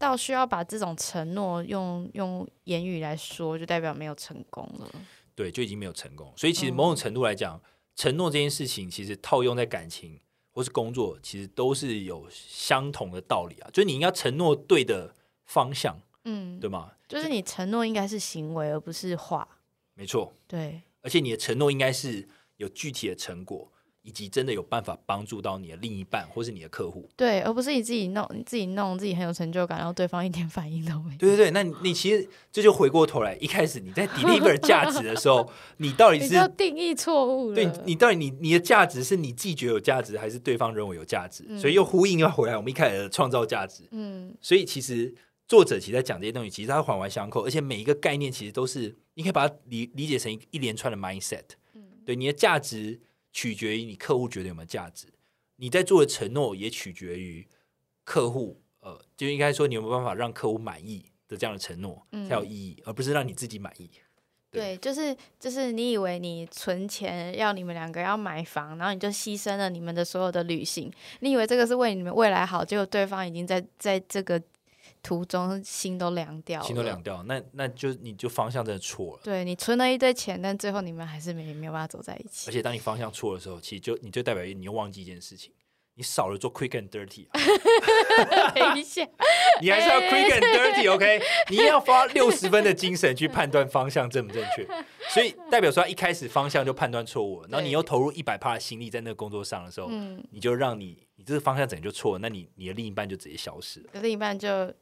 到需要把这种承诺用用言语来说，就代表没有成功了。对，就已经没有成功。所以其实某种程度来讲，承诺这件事情，其实套用在感情或是工作，其实都是有相同的道理啊。就是你应该承诺对的方向，嗯，对吗？就是你承诺应该是行为，而不是话。没错。对。而且你的承诺应该是有具体的成果。以及真的有办法帮助到你的另一半或是你的客户，对，而不是你自己弄，你自己弄，自己很有成就感，然后对方一点反应都没有。对对对，那你其实这就回过头来，一开始你在 deliver 价值的时候，你到底是定义错误了？对，你到底你你的价值是你自己觉得有价值，还是对方认为有价值？所以又呼应要回来，我们一开始创造价值。嗯，所以其实作者其实在讲这些东西，其实他环环相扣，而且每一个概念其实都是你可以把它理理解成一一连串的 mindset。嗯，对，你的价值。取决于你客户觉得有没有价值，你在做的承诺也取决于客户，呃，就应该说你有没有办法让客户满意的这样的承诺才有意义，而不是让你自己满意。对，就是就是你以为你存钱要你们两个要买房，然后你就牺牲了你们的所有的旅行，你以为这个是为你们未来好，结果对方已经在在这个途中心都凉掉，心都凉掉，那那就你就方向真的错了。对你存了一堆钱，但最后你们还是没没有办法走在一起。而且当你方向错的时候，其实就你就代表你又忘记一件事情。你少了做 quick and dirty，(laughs) 等一下，(laughs) 你还是要 quick and dirty，OK？(laughs) 你要花六十分的精神去判断方向正不正确，所以代表说一开始方向就判断错误了，然后你又投入一百帕的心力在那个工作上的时候，你就让你你这个方向整就错了，那你你的另一半就直接消失了，另一半就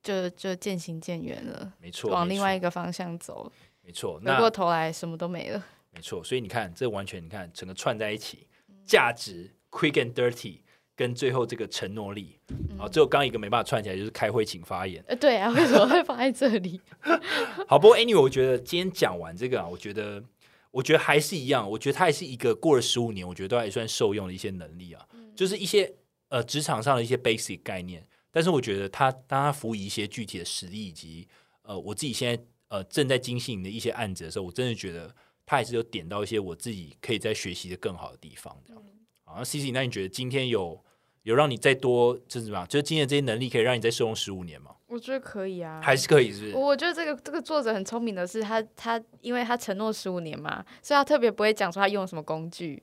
就就渐行渐远了，没错，往另外一个方向走，没错，回过头来什么都没了，没错，所以你看这完全你看整个串在一起，价值。Quick and dirty，跟最后这个承诺力，好，最后刚一个没办法串起来，就是开会请发言。呃，对啊，为什么会放在这里？(laughs) 好，不过 Anyway，我觉得今天讲完这个啊，我觉得，我觉得还是一样，我觉得它还是一个过了十五年，我觉得都还算受用的一些能力啊，就是一些呃职场上的一些 basic 概念。但是我觉得他当他辅以一些具体的实例，以及呃我自己现在呃正在精细的一些案子的时候，我真的觉得他还是有点到一些我自己可以在学习的更好的地方，这样。啊，C C，那你觉得今天有有让你再多就是什么？就是今天这些能力可以让你再受用十五年吗？我觉得可以啊，还是可以，是不是？我觉得这个这个作者很聪明的是，他他因为他承诺十五年嘛，所以他特别不会讲说他用什么工具，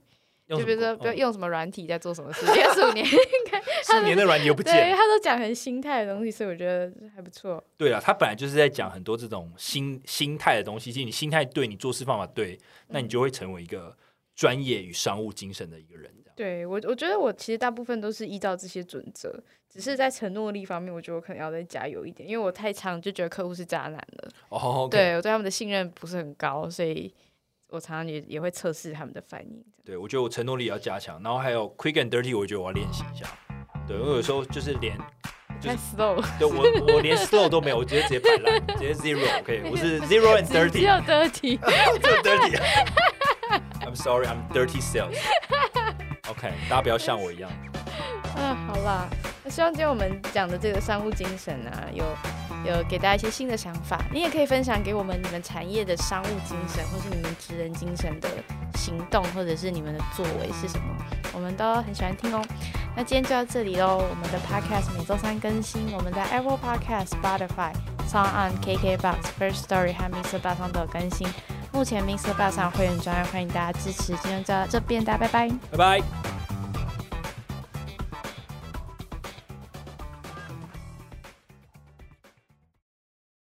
就比如说不要用什么软体在做什么事，因为十五年，(laughs) 十 (laughs) 年的软体又不见，他都讲很心态的东西，所以我觉得还不错。对啊，他本来就是在讲很多这种心心态的东西，其实你心态对，你做事方法对，那你就会成为一个专业与商务精神的一个人。对我，我觉得我其实大部分都是依照这些准则，只是在承诺力方面，我觉得我可能要再加油一点，因为我太长就觉得客户是渣男了。哦，对我对他们的信任不是很高，所以我常常也也会测试他们的反应。对我觉得我承诺力也要加强，然后还有 quick and dirty，我觉得我要练习一下。对我有时候就是连太 slow，对我我连 slow 都没有，我直接直接摆烂，直接 (laughs) zero，OK，我是 zero and dirty，只有 dirty，只有 (laughs) dirty。(laughs) I'm sorry, I'm dirty sales. OK，大家不要像我一样。嗯，好啦，那希望今天我们讲的这个商务精神啊，有有给大家一些新的想法。你也可以分享给我们你们产业的商务精神，或是你们职人精神的行动，或者是你们的作为是什么，我们都很喜欢听哦。那今天就到这里喽，我们的 Podcast 每周三更新，我们在 Apple Podcast、Spotify、Sound On、KKBox、First Story 和 Mr. b 上都有更新。目前 Mr. b 上会员专业，欢迎大家支持。今天就到这边，大家拜拜，拜拜。